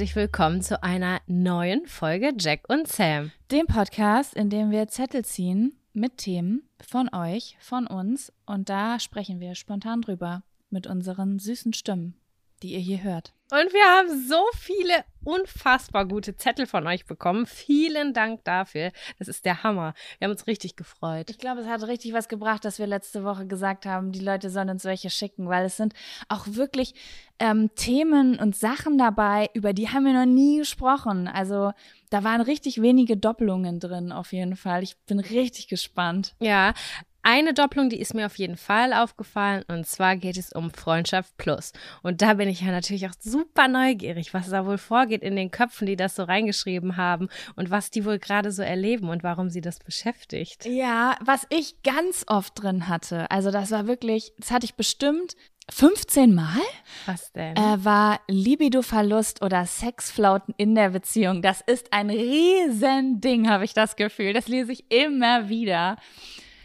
herzlich willkommen zu einer neuen Folge Jack und Sam. Dem Podcast, in dem wir Zettel ziehen mit Themen von euch, von uns und da sprechen wir spontan drüber mit unseren süßen Stimmen, die ihr hier hört. Und wir haben so viele unfassbar gute Zettel von euch bekommen. Vielen Dank dafür. Das ist der Hammer. Wir haben uns richtig gefreut. Ich glaube, es hat richtig was gebracht, dass wir letzte Woche gesagt haben, die Leute sollen uns welche schicken, weil es sind auch wirklich ähm, Themen und Sachen dabei, über die haben wir noch nie gesprochen. Also da waren richtig wenige Doppelungen drin, auf jeden Fall. Ich bin richtig gespannt. Ja, eine Doppelung, die ist mir auf jeden Fall aufgefallen und zwar geht es um Freundschaft Plus. Und da bin ich ja natürlich auch super neugierig, was da wohl vorgeht in den Köpfen, die das so reingeschrieben haben und was die wohl gerade so erleben und warum sie das beschäftigt. Ja, was ich ganz oft drin hatte, also das war wirklich, das hatte ich bestimmt 15 Mal? Was denn? Äh, war Libido-Verlust oder Sexflauten in der Beziehung. Das ist ein Riesending, habe ich das Gefühl. Das lese ich immer wieder.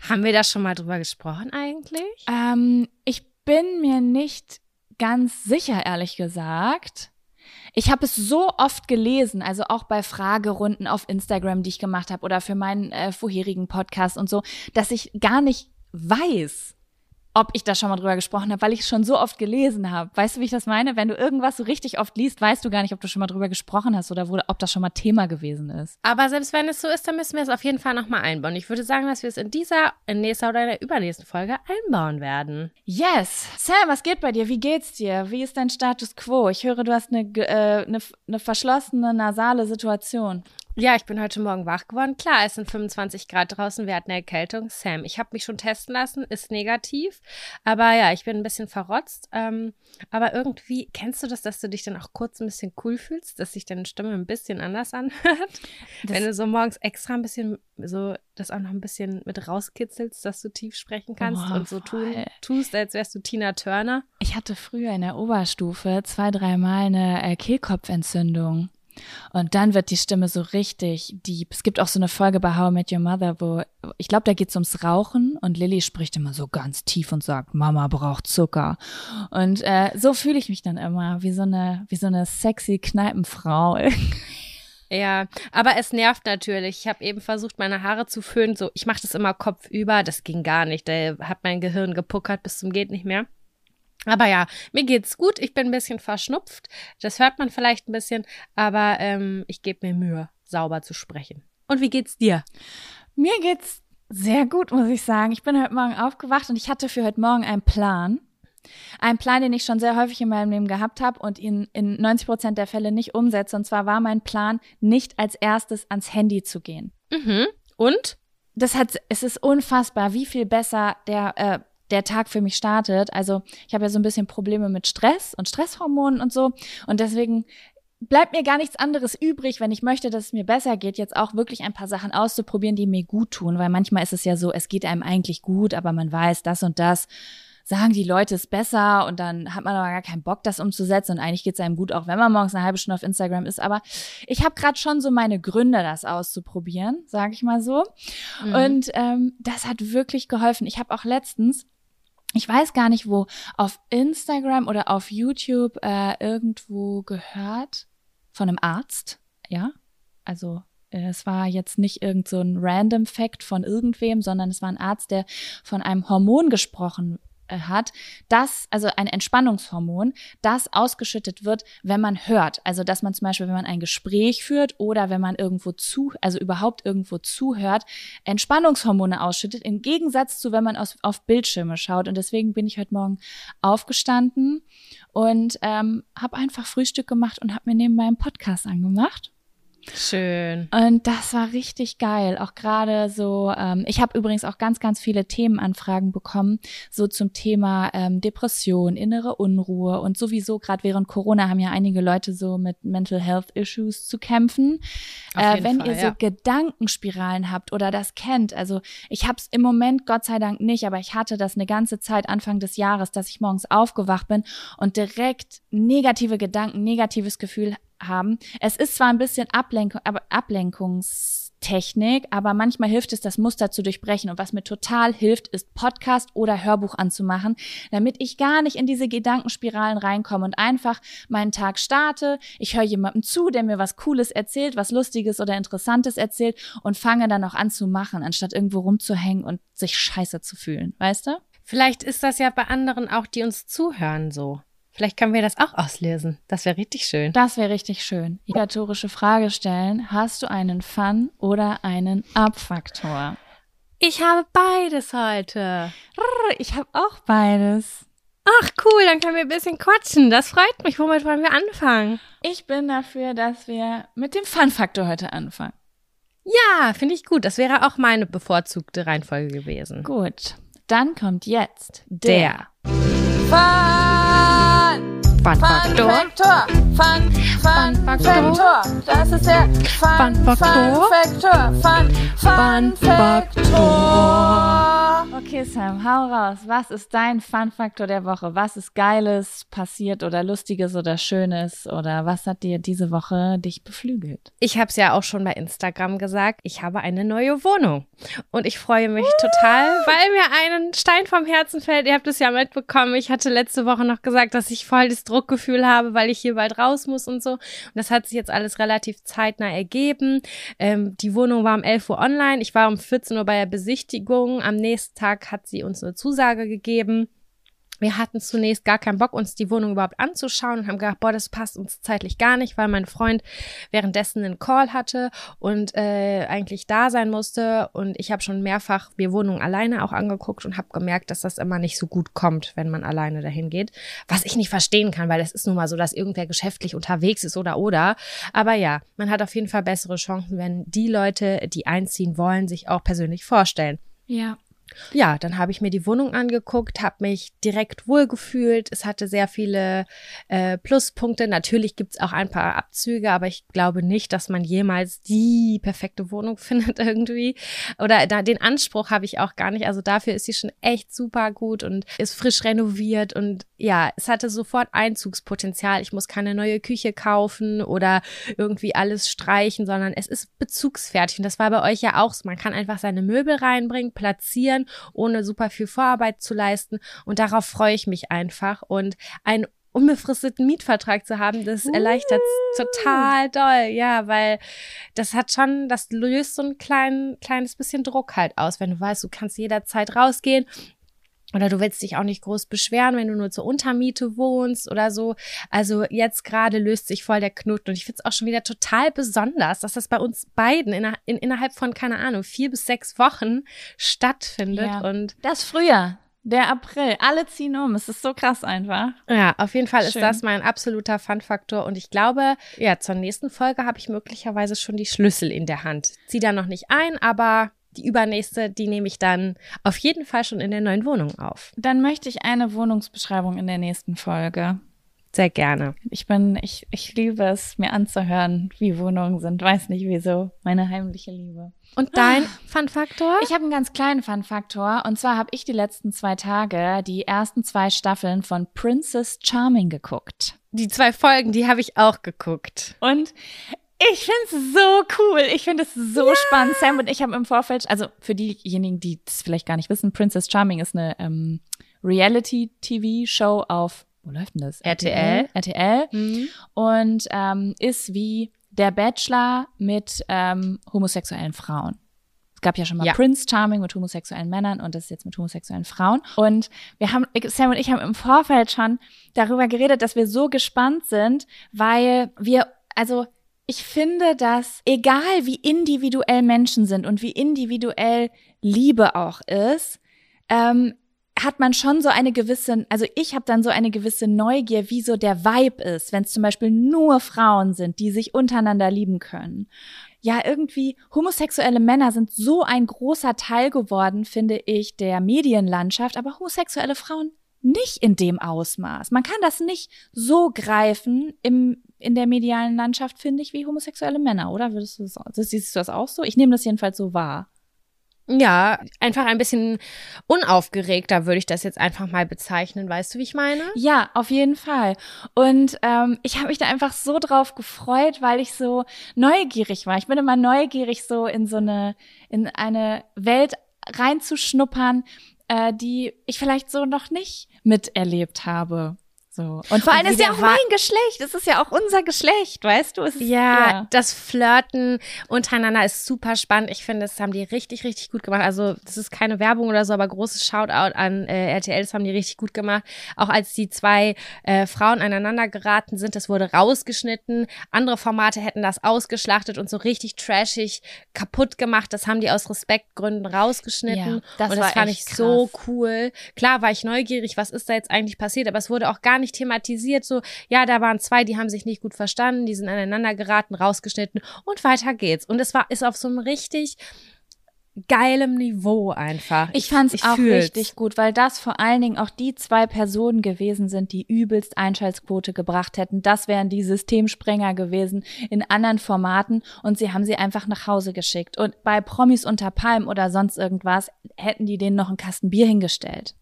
Haben wir da schon mal drüber gesprochen eigentlich? Ähm, ich bin mir nicht ganz sicher, ehrlich gesagt. Ich habe es so oft gelesen, also auch bei Fragerunden auf Instagram, die ich gemacht habe oder für meinen äh, vorherigen Podcast und so, dass ich gar nicht weiß, ob ich da schon mal drüber gesprochen habe, weil ich es schon so oft gelesen habe. Weißt du, wie ich das meine? Wenn du irgendwas so richtig oft liest, weißt du gar nicht, ob du schon mal drüber gesprochen hast oder wo, ob das schon mal Thema gewesen ist. Aber selbst wenn es so ist, dann müssen wir es auf jeden Fall nochmal einbauen. Ich würde sagen, dass wir es in dieser, in nächster oder in der übernächsten Folge einbauen werden. Yes. Sam, was geht bei dir? Wie geht's dir? Wie ist dein Status quo? Ich höre, du hast eine, äh, eine, eine verschlossene nasale Situation. Ja, ich bin heute Morgen wach geworden. Klar, es sind 25 Grad draußen, wir hatten eine Erkältung. Sam, ich habe mich schon testen lassen, ist negativ. Aber ja, ich bin ein bisschen verrotzt. Ähm, aber irgendwie, kennst du das, dass du dich dann auch kurz ein bisschen cool fühlst, dass sich deine Stimme ein bisschen anders anhört? Wenn du so morgens extra ein bisschen, so das auch noch ein bisschen mit rauskitzelst, dass du tief sprechen kannst oh, und so tun, tust, als wärst du Tina Turner. Ich hatte früher in der Oberstufe zwei, dreimal eine äh, Kehlkopfentzündung. Und dann wird die Stimme so richtig deep. Es gibt auch so eine Folge bei How I Met Your Mother, wo ich glaube, da geht es ums Rauchen und Lilly spricht immer so ganz tief und sagt, Mama braucht Zucker. Und äh, so fühle ich mich dann immer, wie so eine, wie so eine sexy Kneipenfrau. Ja, aber es nervt natürlich. Ich habe eben versucht, meine Haare zu föhnen. So, ich mache das immer kopfüber. Das ging gar nicht. Da hat mein Gehirn gepuckert bis zum geht nicht mehr. Aber ja, mir geht's gut. Ich bin ein bisschen verschnupft. Das hört man vielleicht ein bisschen, aber ähm, ich gebe mir Mühe, sauber zu sprechen. Und wie geht's dir? Mir geht's sehr gut, muss ich sagen. Ich bin heute Morgen aufgewacht und ich hatte für heute Morgen einen Plan. Ein Plan, den ich schon sehr häufig in meinem Leben gehabt habe und ihn in 90 Prozent der Fälle nicht umsetze. Und zwar war mein Plan, nicht als erstes ans Handy zu gehen. Mhm. Und? Das hat, es ist unfassbar, wie viel besser der äh, der Tag für mich startet. Also ich habe ja so ein bisschen Probleme mit Stress und Stresshormonen und so. Und deswegen bleibt mir gar nichts anderes übrig, wenn ich möchte, dass es mir besser geht, jetzt auch wirklich ein paar Sachen auszuprobieren, die mir gut tun. Weil manchmal ist es ja so, es geht einem eigentlich gut, aber man weiß, das und das sagen die Leute es besser und dann hat man aber gar keinen Bock, das umzusetzen. Und eigentlich geht es einem gut, auch wenn man morgens eine halbe Stunde auf Instagram ist. Aber ich habe gerade schon so meine Gründe, das auszuprobieren, sage ich mal so. Mhm. Und ähm, das hat wirklich geholfen. Ich habe auch letztens ich weiß gar nicht wo, auf Instagram oder auf YouTube äh, irgendwo gehört von einem Arzt, ja, also äh, es war jetzt nicht irgend so ein random Fact von irgendwem, sondern es war ein Arzt, der von einem Hormon gesprochen hat, das, also ein Entspannungshormon, das ausgeschüttet wird, wenn man hört. Also, dass man zum Beispiel, wenn man ein Gespräch führt oder wenn man irgendwo zu, also überhaupt irgendwo zuhört, Entspannungshormone ausschüttet, im Gegensatz zu, wenn man aus, auf Bildschirme schaut. Und deswegen bin ich heute Morgen aufgestanden und ähm, habe einfach Frühstück gemacht und habe mir neben meinem Podcast angemacht. Schön. Und das war richtig geil. Auch gerade so, ähm, ich habe übrigens auch ganz, ganz viele Themenanfragen bekommen, so zum Thema ähm, Depression, innere Unruhe und sowieso gerade während Corona haben ja einige Leute so mit Mental Health Issues zu kämpfen. Äh, wenn Fall, ihr so Gedankenspiralen habt oder das kennt, also ich habe es im Moment Gott sei Dank nicht, aber ich hatte das eine ganze Zeit Anfang des Jahres, dass ich morgens aufgewacht bin und direkt negative Gedanken, negatives Gefühl haben. Es ist zwar ein bisschen Ablenkung, aber Ablenkungs Technik, aber manchmal hilft es, das Muster zu durchbrechen. Und was mir total hilft, ist Podcast oder Hörbuch anzumachen, damit ich gar nicht in diese Gedankenspiralen reinkomme und einfach meinen Tag starte. Ich höre jemandem zu, der mir was Cooles erzählt, was Lustiges oder Interessantes erzählt und fange dann auch an zu machen, anstatt irgendwo rumzuhängen und sich scheiße zu fühlen. Weißt du? Vielleicht ist das ja bei anderen auch, die uns zuhören, so. Vielleicht können wir das auch auslösen. Das wäre richtig schön. Das wäre richtig schön. Obligatorische Frage stellen. Hast du einen Fun oder einen Abfaktor? Ich habe beides heute. Ich habe auch beides. Ach cool, dann können wir ein bisschen quatschen. Das freut mich. Womit wollen wir anfangen? Ich bin dafür, dass wir mit dem Fun-Faktor heute anfangen. Ja, finde ich gut. Das wäre auch meine bevorzugte Reihenfolge gewesen. Gut. Dann kommt jetzt der, Fun! Fun Faktor. Faktor. Fun, Fun, Fun Faktor. Das ist der Fun, Fun Faktor. Faktor. Fun, Fun Fun Faktor. Okay, Sam, hau raus. Was ist dein Fun Faktor der Woche? Was ist Geiles passiert oder Lustiges oder Schönes oder was hat dir diese Woche dich beflügelt? Ich habe es ja auch schon bei Instagram gesagt. Ich habe eine neue Wohnung. Und ich freue mich total, weil mir einen Stein vom Herzen fällt. Ihr habt es ja mitbekommen. Ich hatte letzte Woche noch gesagt, dass ich voll das Druckgefühl habe, weil ich hier bald raus muss und so. Und das hat sich jetzt alles relativ zeitnah ergeben. Ähm, die Wohnung war um 11 Uhr online. Ich war um 14 Uhr bei der Besichtigung. Am nächsten Tag hat sie uns eine Zusage gegeben. Wir hatten zunächst gar keinen Bock, uns die Wohnung überhaupt anzuschauen und haben gedacht, boah, das passt uns zeitlich gar nicht, weil mein Freund währenddessen einen Call hatte und äh, eigentlich da sein musste. Und ich habe schon mehrfach mir Wohnungen alleine auch angeguckt und habe gemerkt, dass das immer nicht so gut kommt, wenn man alleine dahin geht. Was ich nicht verstehen kann, weil es ist nun mal so, dass irgendwer geschäftlich unterwegs ist oder oder. Aber ja, man hat auf jeden Fall bessere Chancen, wenn die Leute, die einziehen wollen, sich auch persönlich vorstellen. Ja. Ja, dann habe ich mir die Wohnung angeguckt, habe mich direkt wohlgefühlt. Es hatte sehr viele äh, Pluspunkte. Natürlich gibt's auch ein paar Abzüge, aber ich glaube nicht, dass man jemals die perfekte Wohnung findet irgendwie. Oder da, den Anspruch habe ich auch gar nicht. Also dafür ist sie schon echt super gut und ist frisch renoviert. Und ja, es hatte sofort Einzugspotenzial. Ich muss keine neue Küche kaufen oder irgendwie alles streichen, sondern es ist bezugsfertig. Und das war bei euch ja auch so. Man kann einfach seine Möbel reinbringen, platzieren ohne super viel Vorarbeit zu leisten. Und darauf freue ich mich einfach. Und einen unbefristeten Mietvertrag zu haben, das erleichtert total doll, ja, weil das hat schon, das löst so ein klein, kleines bisschen Druck halt aus, wenn du weißt, du kannst jederzeit rausgehen oder du willst dich auch nicht groß beschweren, wenn du nur zur Untermiete wohnst oder so. Also jetzt gerade löst sich voll der Knoten. Und ich finde es auch schon wieder total besonders, dass das bei uns beiden in, in, innerhalb von, keine Ahnung, vier bis sechs Wochen stattfindet. Ja. Und Das Frühjahr, der April, alle ziehen um. Es ist so krass einfach. ja, auf jeden Fall ist Schön. das mein absoluter Fun-Faktor. Und ich glaube, ja, zur nächsten Folge habe ich möglicherweise schon die Schlüssel in der Hand. Zieh da noch nicht ein, aber die übernächste, die nehme ich dann auf jeden Fall schon in der neuen Wohnung auf. Dann möchte ich eine Wohnungsbeschreibung in der nächsten Folge. Sehr gerne. Ich bin, ich, ich liebe es, mir anzuhören, wie Wohnungen sind. Weiß nicht wieso. Meine heimliche Liebe. Und dein Fun-Faktor? Ich habe einen ganz kleinen Fun-Faktor. Und zwar habe ich die letzten zwei Tage die ersten zwei Staffeln von Princess Charming geguckt. Die zwei Folgen, die habe ich auch geguckt. Und ich finde es so cool. Ich finde es so spannend. Sam und ich haben im Vorfeld, also für diejenigen, die das vielleicht gar nicht wissen, Princess Charming ist eine ähm, Reality-TV-Show auf, wo läuft denn das? RTL. RTL. Mhm. Und ähm, ist wie der Bachelor mit ähm, homosexuellen Frauen. Es gab ja schon mal Ja. Prince Charming mit homosexuellen Männern und das ist jetzt mit homosexuellen Frauen. Und wir haben, Sam und ich haben im Vorfeld schon darüber geredet, dass wir so gespannt sind, weil wir, also ich finde, dass egal wie individuell Menschen sind und wie individuell Liebe auch ist, ähm, hat man schon so eine gewisse, also ich habe dann so eine gewisse Neugier, wie so der Vibe ist, wenn es zum Beispiel nur Frauen sind, die sich untereinander lieben können. Ja, irgendwie homosexuelle Männer sind so ein großer Teil geworden, finde ich, der Medienlandschaft, aber homosexuelle Frauen nicht in dem Ausmaß. Man kann das nicht so greifen im, in der medialen Landschaft, finde ich, wie homosexuelle Männer, oder? Würdest du das, siehst du das auch so? Ich nehme das jedenfalls so wahr. Ja, einfach ein bisschen unaufgeregter würde ich das jetzt einfach mal bezeichnen. Weißt du, wie ich meine? Ja, auf jeden Fall. Und ähm, ich habe mich da einfach so drauf gefreut, weil ich so neugierig war. Ich bin immer neugierig, so in so eine, in eine Welt reinzuschnuppern, äh, die ich vielleicht so noch nicht miterlebt habe. So. Und vor allem ist ja auch mein Geschlecht. Es ist ja auch unser Geschlecht, weißt du? Ist, ja, ja, das Flirten untereinander ist super spannend. Ich finde, das haben die richtig, richtig gut gemacht. Also, das ist keine Werbung oder so, aber großes Shoutout an äh, RTL. Das haben die richtig gut gemacht. Auch als die zwei äh, Frauen aneinander geraten sind, das wurde rausgeschnitten. Andere Formate hätten das ausgeschlachtet und so richtig trashig kaputt gemacht. Das haben die aus Respektgründen rausgeschnitten. Ja, das und das fand ich krass. so cool. Klar war ich neugierig, was ist da jetzt eigentlich passiert, aber es wurde auch gar nicht nicht thematisiert, so, ja, da waren zwei, die haben sich nicht gut verstanden, die sind aneinander geraten, rausgeschnitten und weiter geht's. Und es war, ist auf so einem richtig geilem Niveau einfach. Ich fand es auch fühl's. richtig gut, weil das vor allen Dingen auch die zwei Personen gewesen sind, die übelst Einschaltquote gebracht hätten. Das wären die Systemsprenger gewesen in anderen Formaten und sie haben sie einfach nach Hause geschickt. Und bei Promis unter Palm oder sonst irgendwas hätten die denen noch einen Kasten Bier hingestellt.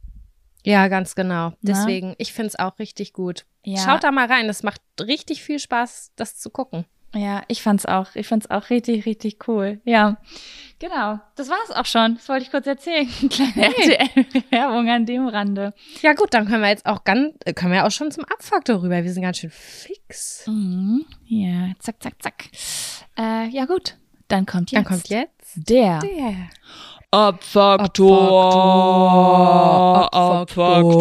Ja, ganz genau. Deswegen, Na? ich finde es auch richtig gut. Ja. Schaut da mal rein. Es macht richtig viel Spaß, das zu gucken. Ja, ich fand's auch. Ich fand's auch richtig, richtig cool. Ja, genau. Das war's auch schon. Das wollte ich kurz erzählen. Kleine hey. Werbung an dem Rande. Ja gut, dann können wir jetzt auch ganz, können wir auch schon zum Abfaktor rüber. Wir sind ganz schön fix. Mhm. Ja, zack, zack, zack. Äh, ja gut, dann kommt jetzt. Dann kommt jetzt der. Der. Abfaktor. Abfaktor.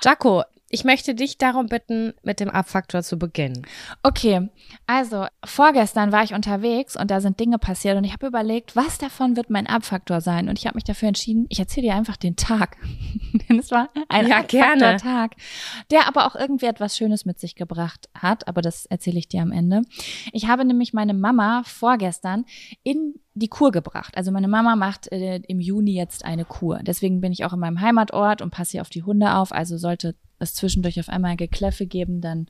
Jaco, ich möchte dich darum bitten, mit dem Abfaktor zu beginnen. Okay, also vorgestern war ich unterwegs und da sind Dinge passiert und ich habe überlegt, was davon wird mein Abfaktor sein? Und ich habe mich dafür entschieden, ich erzähle dir einfach den Tag. Denn es war ein ja, Abfaktor-Tag, der aber auch irgendwie etwas Schönes mit sich gebracht hat. Aber das erzähle ich dir am Ende. Ich habe nämlich meine Mama vorgestern in die Kur gebracht. Also meine Mama macht äh, im Juni jetzt eine Kur. Deswegen bin ich auch in meinem Heimatort und passe hier auf die Hunde auf. Also sollte es zwischendurch auf einmal Gekläffe geben, dann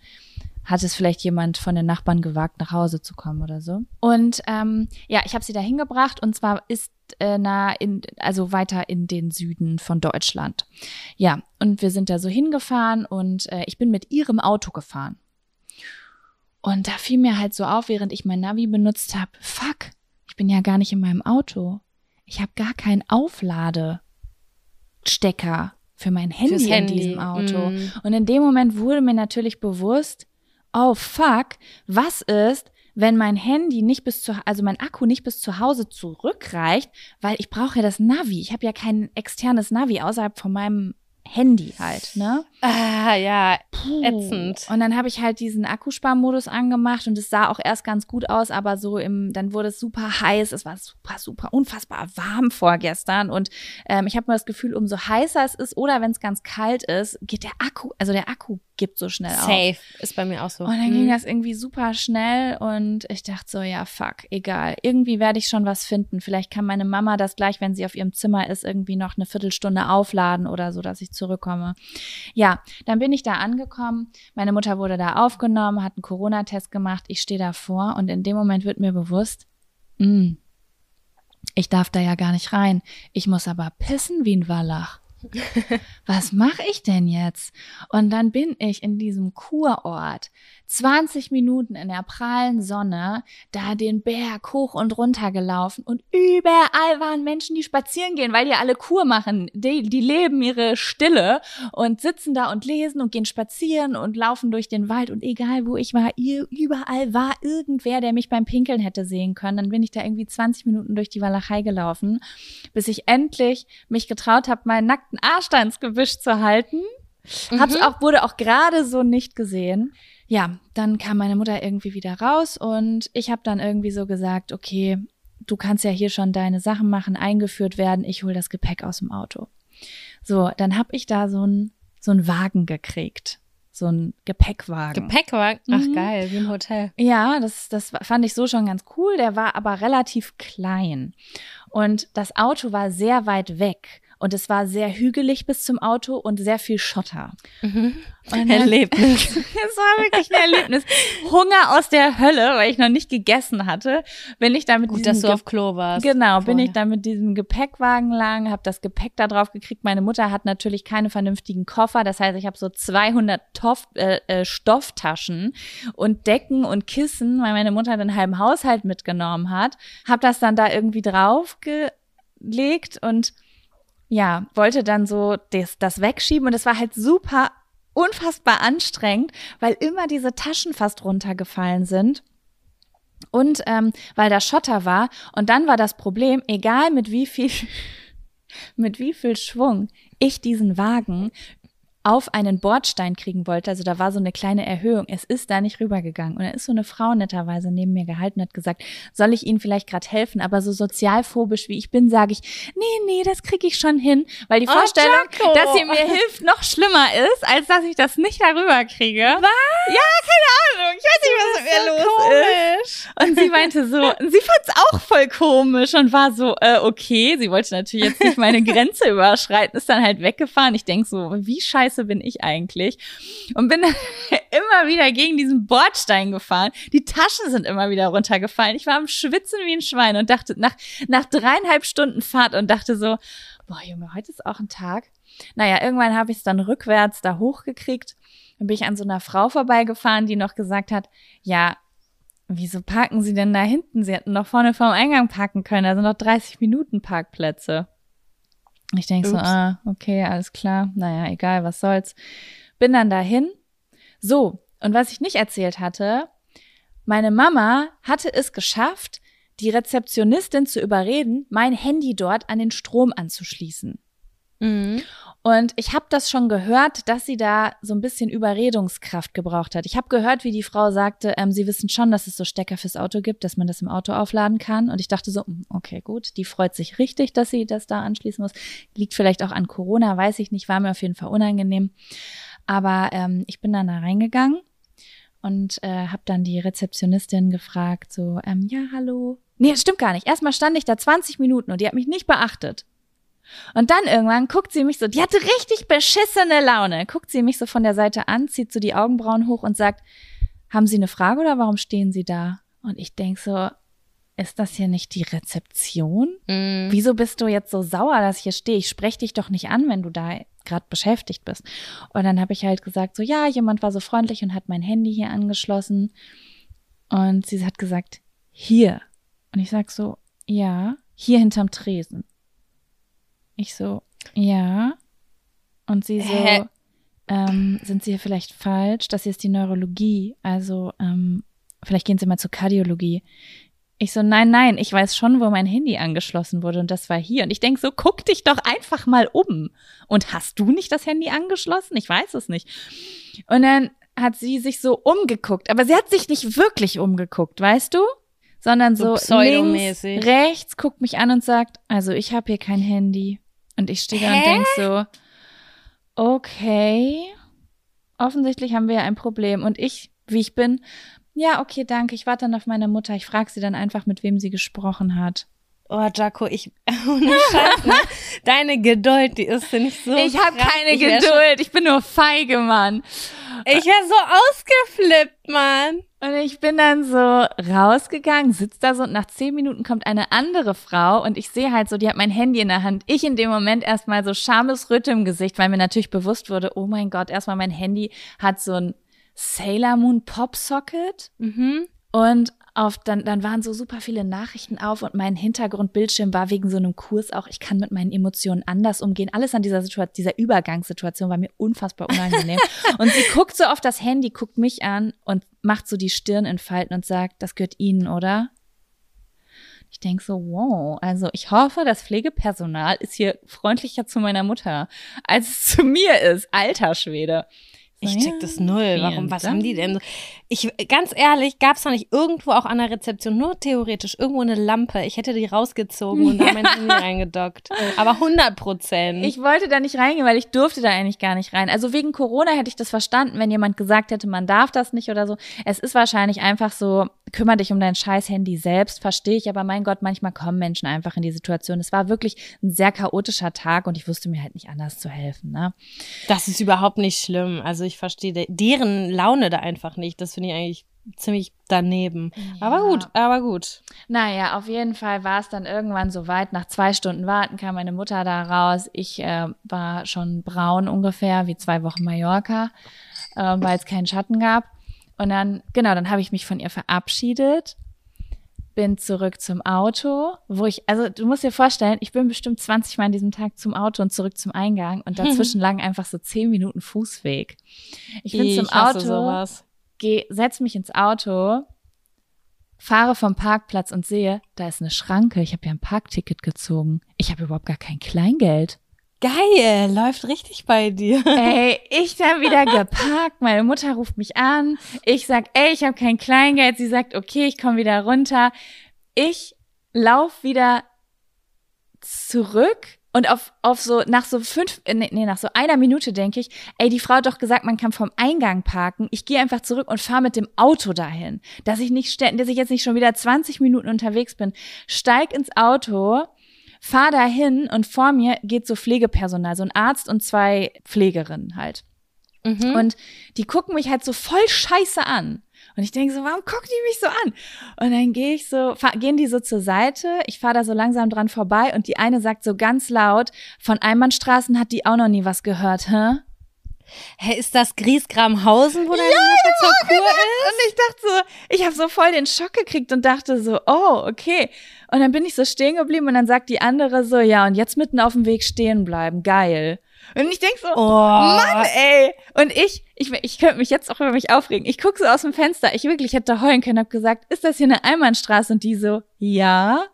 hat es vielleicht jemand von den Nachbarn gewagt, nach Hause zu kommen oder so. Und ähm, ja, ich habe sie da hingebracht und zwar ist äh, nah in, also weiter in den Süden von Deutschland. Ja, und wir sind da so hingefahren und äh, ich bin mit ihrem Auto gefahren. Und da fiel mir halt so auf, während ich mein Navi benutzt habe, fuck, ich bin ja gar nicht in meinem Auto. Ich habe gar keinen Aufladestecker für mein Handy, Handy. in diesem Auto. Mm. Und in dem Moment wurde mir natürlich bewusst, oh fuck, was ist, wenn mein Handy nicht bis zu, also mein Akku nicht bis zu Hause zurückreicht, weil ich brauche ja das Navi. Ich habe ja kein externes Navi außerhalb von meinem Handy halt, ne? Ah, ja, Puh. ätzend. Und dann habe ich halt diesen Akkusparmodus angemacht und es sah auch erst ganz gut aus, aber so im, dann wurde es super heiß. Es war super, super, unfassbar warm vorgestern und ähm, ich habe mir das Gefühl, umso heißer es ist oder wenn es ganz kalt ist, geht der Akku, also der Akku gibt so schnell Safe. auf. Safe, ist bei mir auch so. Und dann mhm. ging das irgendwie super schnell und ich dachte so, ja, fuck, egal. Irgendwie werde ich schon was finden. Vielleicht kann meine Mama das gleich, wenn sie auf ihrem Zimmer ist, irgendwie noch eine Viertelstunde aufladen oder so, dass ich zurückkomme. Ja, dann bin ich da angekommen. Meine Mutter wurde da aufgenommen, hat einen Corona-Test gemacht. Ich stehe davor und in dem Moment wird mir bewusst, mh, mm, ich darf da ja gar nicht rein. Ich muss aber pissen wie ein Wallach. was mache ich denn jetzt? Und dann bin ich in diesem Kurort 20 Minuten in der prallen Sonne da den Berg hoch und runter gelaufen und überall waren Menschen, die spazieren gehen, weil die alle Kur machen. Die, die leben ihre Stille und sitzen da und lesen und gehen spazieren und laufen durch den Wald und egal wo ich war, überall war irgendwer, der mich beim Pinkeln hätte sehen können. Dann bin ich da irgendwie 20 Minuten durch die Walachei gelaufen, bis ich endlich mich getraut habe, meinen nackten Arsch da ins Gebüsch zu halten. Mhm. Hab's auch, wurde auch gerade so nicht gesehen ja, dann kam meine Mutter irgendwie wieder raus und ich habe dann irgendwie so gesagt, okay, du kannst ja hier schon deine Sachen machen, eingeführt werden, ich hol das Gepäck aus dem Auto. So, dann habe ich da so ein so ein Wagen gekriegt so ein Gepäckwagen. Gepäckwagen? Ach mhm. geil, wie im Hotel. Ja, das, das fand ich so schon ganz cool. Der war aber relativ klein. Und das Auto war sehr weit weg. Und es war sehr hügelig bis zum Auto und sehr viel Schotter. Mhm. Und Erlebnis. es war wirklich ein Erlebnis. Hunger aus der Hölle, weil ich noch nicht gegessen hatte. Bin ich da mit Gut, diesem dass du Ge- auf Klo warst. Genau, bin vorher. ich da mit diesem Gepäckwagen lang, habe das Gepäck da drauf gekriegt. Meine Mutter hat natürlich keine vernünftigen Koffer, das heißt, ich habe so 200 Toff, äh, äh, Stofftaschen und Decken und Kissen, weil meine Mutter den halben Haushalt mitgenommen hat. Habe das dann da irgendwie draufgelegt und ja, wollte dann so das, das wegschieben und es war halt super unfassbar anstrengend, weil immer diese Taschen fast runtergefallen sind. Und ähm, weil da Schotter war. Und dann war das Problem, egal mit wie viel, mit wie viel Schwung ich diesen Wagen auf einen Bordstein kriegen wollte, also da war so eine kleine Erhöhung, es ist da nicht rübergegangen. Und da ist so eine Frau netterweise neben mir gehalten und hat gesagt, soll ich Ihnen vielleicht gerade helfen? Aber so sozialphobisch wie ich bin, sage ich, nee, nee, das kriege ich schon hin. Weil die Oh, Vorstellung, Jaco. dass sie mir hilft, noch schlimmer ist, als dass ich das nicht darüber kriege. Was? Ja, keine Ahnung. Ich weiß nicht, was mit mir los ist. Und sie meinte so, sie fand es auch voll komisch und war so, äh, okay, sie wollte natürlich jetzt nicht meine Grenze überschreiten, ist dann halt weggefahren. Ich denk so, wie scheiße bin ich eigentlich? Und bin immer wieder gegen diesen Bordstein gefahren. Die Taschen sind immer wieder runtergefallen. Ich war am Schwitzen wie ein Schwein und dachte, nach, nach dreieinhalb Stunden Fahrt und dachte so, boah, Junge, heute ist auch ein Tag. Naja, irgendwann habe ich es dann rückwärts da hochgekriegt. Dann bin ich an so einer Frau vorbeigefahren, die noch gesagt hat, ja, wieso parken Sie denn da hinten? Sie hätten doch vorne vorm Eingang parken können. Da sind noch 30 Minuten Parkplätze. Ich denke so, ah, okay, alles klar. Naja, egal, was soll's. Bin dann dahin. So, und was ich nicht erzählt hatte, meine Mama hatte es geschafft, die Rezeptionistin zu überreden, mein Handy dort an den Strom anzuschließen. Mhm. Und ich habe das schon gehört, dass sie da so ein bisschen Überredungskraft gebraucht hat. Ich habe gehört, wie die Frau sagte, ähm, sie wissen schon, dass es so Stecker fürs Auto gibt, dass man das im Auto aufladen kann. Und ich dachte so, hm, okay, gut, die freut sich richtig, dass sie das da anschließen muss. Liegt vielleicht auch an Corona, weiß ich nicht, war mir auf jeden Fall unangenehm. Aber ähm, ich bin dann da reingegangen und äh, habe dann die Rezeptionistin gefragt, so, ähm, ja, hallo. Nee, stimmt gar nicht. Erstmal stand ich da 20 Minuten und die hat mich nicht beachtet. Und dann irgendwann guckt sie mich so, die hatte richtig beschissene Laune, guckt sie mich so von der Seite an, zieht so die Augenbrauen hoch und sagt, haben Sie eine Frage oder warum stehen Sie da? Und ich denk so, ist das hier nicht die Rezeption? Mhm. Wieso bist du jetzt so sauer, dass ich hier stehe? Ich spreche dich doch nicht an, wenn du da gerade beschäftigt bist. Und dann habe ich halt gesagt, so ja, jemand war so freundlich und hat mein Handy hier angeschlossen. Und sie hat gesagt, hier. Und ich sag so, ja, hier hinterm Tresen. Ich so, ja. Und sie so, Hä? ähm, sind Sie hier vielleicht falsch? Das hier ist die Neurologie. Also, ähm, vielleicht gehen Sie mal zur Kardiologie. Ich so, nein, nein, ich weiß schon, wo mein Handy angeschlossen wurde und das war hier. Und ich denk so, guck dich doch einfach mal um. Und hast du nicht das Handy angeschlossen? Ich weiß es nicht. Und dann hat sie sich so umgeguckt, aber sie hat sich nicht wirklich umgeguckt, weißt du? Sondern So so, links, rechts, guckt mich an und sagt, also ich habe hier kein Handy. Und ich stehe da und Hä? denk so, okay, offensichtlich haben wir ja ein Problem. Und ich, wie ich bin, ja, okay, danke, ich warte dann auf meine Mutter. Ich frage sie dann einfach, mit wem sie gesprochen hat. Oh, Jaco, ich, ohne Scheiß, ne? Deine Geduld, die ist nicht so ich habe keine Ich Geduld, ich bin nur feige, Mann. Schon, ich wäre so ausgeflippt, Mann. Und ich bin dann so rausgegangen, sitz da so und nach zehn Minuten kommt eine andere Frau und ich sehe halt so, die hat mein Handy in der Hand. Ich in dem Moment erstmal so Schamesröte im Gesicht, weil mir natürlich bewusst wurde, oh mein Gott, erstmal mein Handy hat so ein Sailor Moon Pop Socket Mhm. Und auf, dann, dann waren so super viele Nachrichten auf und mein Hintergrundbildschirm war wegen so einem Kurs auch, ich kann mit meinen Emotionen anders umgehen. Alles an dieser Situation, dieser Übergangssituation war mir unfassbar unangenehm. und sie guckt so auf das Handy, guckt mich an und macht so die Stirn in Falten und sagt, das gehört Ihnen, oder? Ich denk so, wow, also ich hoffe, das Pflegepersonal ist hier freundlicher zu meiner Mutter, als es zu mir ist. Alter Schwede. Ich check das null. Warum, was haben die denn? Ich, ganz ehrlich, gab es da nicht irgendwo auch an der Rezeption, nur theoretisch, irgendwo eine Lampe? Ich hätte die rausgezogen und da mein Handy reingedockt. Aber 100 Prozent. Ich wollte da nicht reingehen, weil ich durfte da eigentlich gar nicht rein. Also wegen Corona hätte ich das verstanden, wenn jemand gesagt hätte, man darf das nicht oder so. Es ist wahrscheinlich einfach so, kümmere dich um dein scheiß Handy selbst, verstehe ich. Aber mein Gott, manchmal kommen Menschen einfach in die Situation. Es war wirklich ein sehr chaotischer Tag und ich wusste mir halt nicht anders zu helfen. Ne? Das ist überhaupt nicht schlimm. Also ich verstehe deren Laune da einfach nicht. Das finde ich eigentlich ziemlich daneben. Ja. Aber gut, aber gut. Naja, auf jeden Fall war es dann irgendwann so weit. Nach zwei Stunden Warten kam meine Mutter da raus. Ich äh, war schon braun ungefähr, wie zwei Wochen Mallorca, äh, weil es keinen Schatten gab. Und dann, genau, dann habe ich mich von ihr verabschiedet, bin zurück zum Auto, wo ich, also du musst dir vorstellen, ich bin bestimmt 20 Mal an diesem Tag zum Auto und zurück zum Eingang und dazwischen lagen einfach so 10 Minuten Fußweg. Ich bin ich zum Auto, sowas geh, setz mich ins Auto, fahre vom Parkplatz und sehe, da ist eine Schranke. Ich habe ja ein Parkticket gezogen. Ich habe überhaupt gar kein Kleingeld. Geil, läuft richtig bei dir. Ey, ich dann wieder geparkt. Meine Mutter ruft mich an. Ich sag, ey, ich habe kein Kleingeld. Sie sagt, okay, ich komme wieder runter. Ich lauf wieder zurück und auf, auf so, nach so fünf, äh, nee, nach so einer Minute denke ich, ey, die Frau hat doch gesagt, man kann vom Eingang parken. Ich gehe einfach zurück und fahre mit dem Auto dahin. Dass ich nicht, dass ich jetzt nicht schon wieder 20 Minuten unterwegs bin. Steig ins Auto, fahr dahin und vor mir geht so Pflegepersonal, so ein Arzt und zwei Pflegerinnen halt. Mhm. Und die gucken mich halt so voll scheiße an. Und ich denke so, warum gucken die mich so an? Und dann gehe ich so, fahr, gehen die so zur Seite, ich fahre da so langsam dran vorbei und die eine sagt so ganz laut, von Einbahnstraßen hat die auch noch nie was gehört, hä? Hä, ist das Griesgramhausen, wo deine ja, Mutter zur Kur ist? Und ich dachte so, ich habe so voll den Schock gekriegt und dachte so, oh, okay. Und dann bin ich so stehen geblieben und dann sagt die andere so, ja, und jetzt mitten auf dem Weg stehen bleiben, geil. Und ich denk so, oh. Mann, ey. Und ich, ich, ich könnte mich jetzt auch über mich aufregen. Ich gucke so aus dem Fenster. Ich wirklich hätte heulen können, hab gesagt, ist das hier eine Einbahnstraße? Und die so, ja.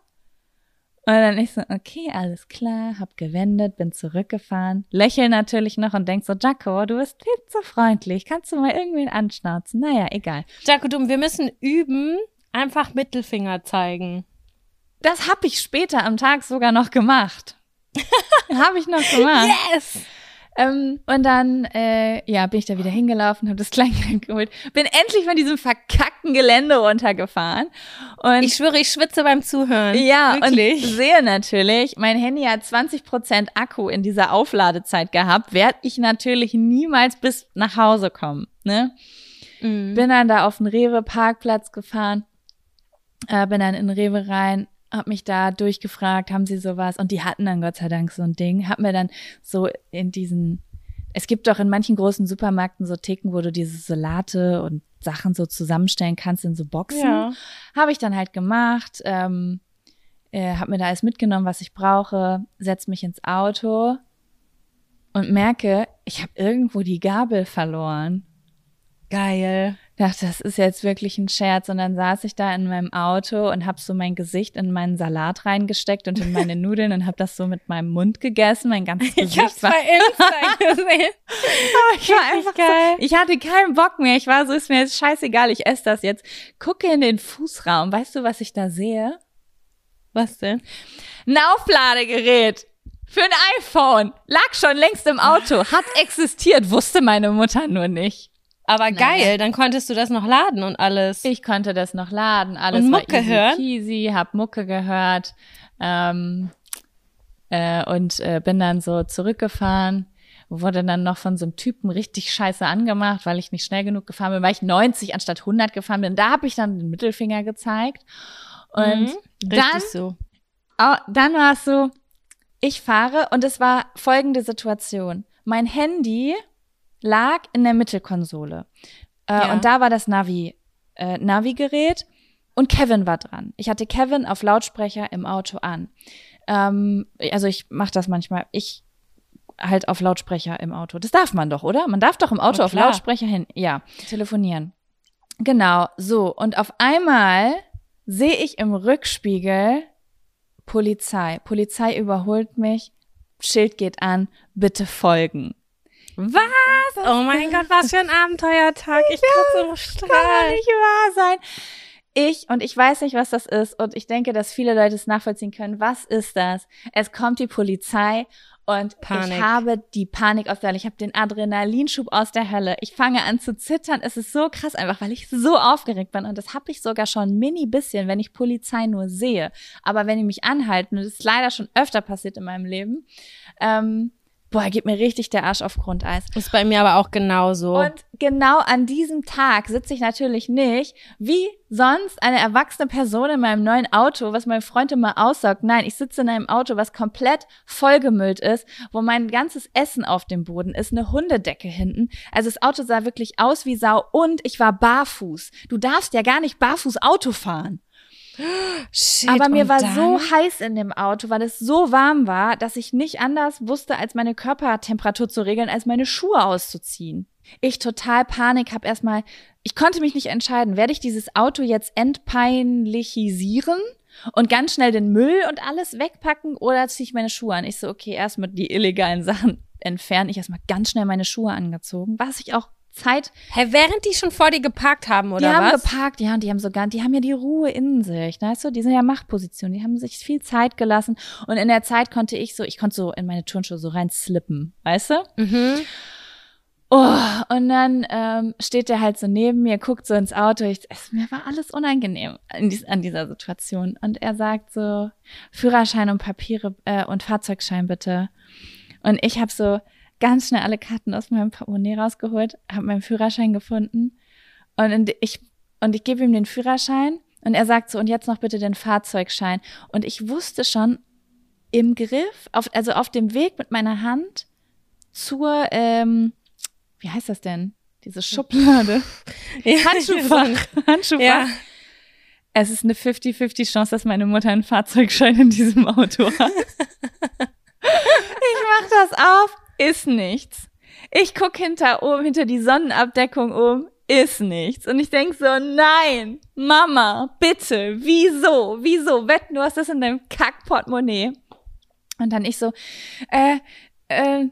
Und dann ich so, okay, alles klar, hab gewendet, bin zurückgefahren, lächel natürlich noch und denk so, Jaco, du bist viel zu freundlich, kannst du mal irgendwen anschnauzen? Naja, egal. Jaco, du, wir müssen üben, einfach Mittelfinger zeigen. Das hab ich später am Tag sogar noch gemacht. habe ich noch gemacht. Yes! Ähm, und dann, äh, ja, bin ich da wieder hingelaufen, habe das Kleingeld geholt, bin endlich von diesem verkackten Gelände runtergefahren. Und ich schwöre, ich schwitze beim Zuhören. Ja, Wirklich? und sehe natürlich, mein Handy hat 20% Akku in dieser Aufladezeit gehabt, werde ich natürlich niemals bis nach Hause kommen. Ne? Mhm. Bin dann da auf den Rewe-Parkplatz gefahren, äh, bin dann in Rewe rein, hab mich da durchgefragt, haben sie sowas? Und die hatten dann Gott sei Dank so ein Ding. Hab mir dann so in diesen, es gibt doch in manchen großen Supermärkten so Theken, wo du diese Salate und Sachen so zusammenstellen kannst in so Boxen. Ja. Habe ich dann halt gemacht, ähm, äh, hab mir da alles mitgenommen, was ich brauche, setz mich ins Auto und merke, ich habe irgendwo die Gabel verloren. Geil dachte, das ist jetzt wirklich ein Scherz. Und dann saß ich da in meinem Auto und habe so mein Gesicht in meinen Salat reingesteckt und in meine Nudeln und habe das so mit meinem Mund gegessen. Mein ganzes Gesicht ich hab's war bei Insta gesehen. ich war einfach geil. So, ich hatte keinen Bock mehr. Ich war so, ist mir jetzt scheißegal, ich esse das jetzt. Gucke in den Fußraum. Weißt du, was ich da sehe? Was denn? Ein Aufladegerät. Für ein iPhone. Lag schon längst im Auto. Hat existiert, wusste meine Mutter nur nicht. Aber naja. geil, dann konntest du das noch laden und alles. Ich konnte das noch laden, alles und Mucke war easy hören? peasy, hab Mucke gehört ähm, äh, und äh, bin dann so zurückgefahren wurde dann noch von so einem Typen richtig scheiße angemacht, weil ich nicht schnell genug gefahren bin, weil ich 90 anstatt 100 gefahren bin. Da habe ich dann den Mittelfinger gezeigt. Und mhm, dann, so. Oh, dann war es so, ich fahre und es war folgende Situation. Mein Handy lag in der Mittelkonsole. Äh, ja. Und da war das Navi, äh, Navi-Gerät und Kevin war dran. Ich hatte Kevin auf Lautsprecher im Auto an. Ähm, also ich mache das manchmal. Ich halt auf Lautsprecher im Auto. Das darf man doch, oder? Man darf doch im Auto auf Lautsprecher hin, ja, telefonieren. Genau, so. Und auf einmal sehe ich im Rückspiegel Polizei. Polizei überholt mich, Schild geht an, bitte folgen. Was? Oh mein Gott, was für ein Abenteuertag. Ich kann so strahlen. Kann nicht wahr sein. Ich, und ich weiß nicht, was das ist, und ich denke, dass viele Leute es nachvollziehen können. Was ist das? Es kommt die Polizei und Panik. ich habe die Panik aus der Hölle. Ich habe den Adrenalinschub aus der Hölle. Ich fange an zu zittern. Es ist so krass einfach, weil ich so aufgeregt bin. Und das habe ich sogar schon mini bisschen, wenn ich Polizei nur sehe. Aber wenn die mich anhalten, und das ist leider schon öfter passiert in meinem Leben, ähm, boah, geht mir richtig der Arsch auf Grundeis. Ist bei mir aber auch genauso. Und genau an diesem Tag sitze ich natürlich nicht wie sonst eine erwachsene Person in meinem neuen Auto, was mein Freund immer aussaugt. Nein, ich sitze in einem Auto, was komplett vollgemüllt ist, wo mein ganzes Essen auf dem Boden ist, eine Hundedecke hinten. Also das Auto sah wirklich aus wie Sau und ich war barfuß. Du darfst ja gar nicht barfuß Auto fahren. Shit, Aber mir war dann? so heiß in dem Auto, weil es so warm war, dass ich nicht anders wusste, als meine Körpertemperatur zu regeln, als meine Schuhe auszuziehen. Ich total Panik, hab erstmal, ich konnte mich nicht entscheiden, werde ich dieses Auto jetzt entpeinlichisieren und ganz schnell den Müll und alles wegpacken oder ziehe ich meine Schuhe an? Ich so, okay, erstmal die illegalen Sachen entfernen. Ich erstmal ganz schnell meine Schuhe angezogen, was ich auch Zeit. Hä, während die schon vor dir geparkt haben, oder die was? Die haben geparkt, ja, und die haben sogar, die haben ja die Ruhe in sich, weißt du? Die sind ja Machtposition, die haben sich viel Zeit gelassen. Und in der Zeit konnte ich so, ich konnte so in meine Turnschuhe so rein slippen, weißt du? Mhm. Oh, und dann ähm, steht der halt so neben mir, guckt so ins Auto. Ich, es, mir war alles unangenehm dies, an dieser Situation. Und er sagt so, Führerschein und Papiere äh, und Fahrzeugschein bitte. Und ich habe so, ganz schnell alle Karten aus meinem Portemonnaie rausgeholt, habe meinen Führerschein gefunden und ich und ich gebe ihm den Führerschein und er sagt so und jetzt noch bitte den Fahrzeugschein und ich wusste schon im Griff, auf, also auf dem Weg mit meiner Hand zur ähm, wie heißt das denn? Diese Schublade. ja, Handschuhfach. Handschuhfach. Ja. Es ist eine 50-50 Chance, dass meine Mutter einen Fahrzeugschein in diesem Auto hat. ich mach das auf ist nichts. Ich guck hinter oben, hinter die Sonnenabdeckung oben, ist nichts. Und ich denk so, nein, Mama, bitte, wieso, wieso? Wetten, du hast das in deinem Kackportemonnaie. Und dann ich so, äh, äh,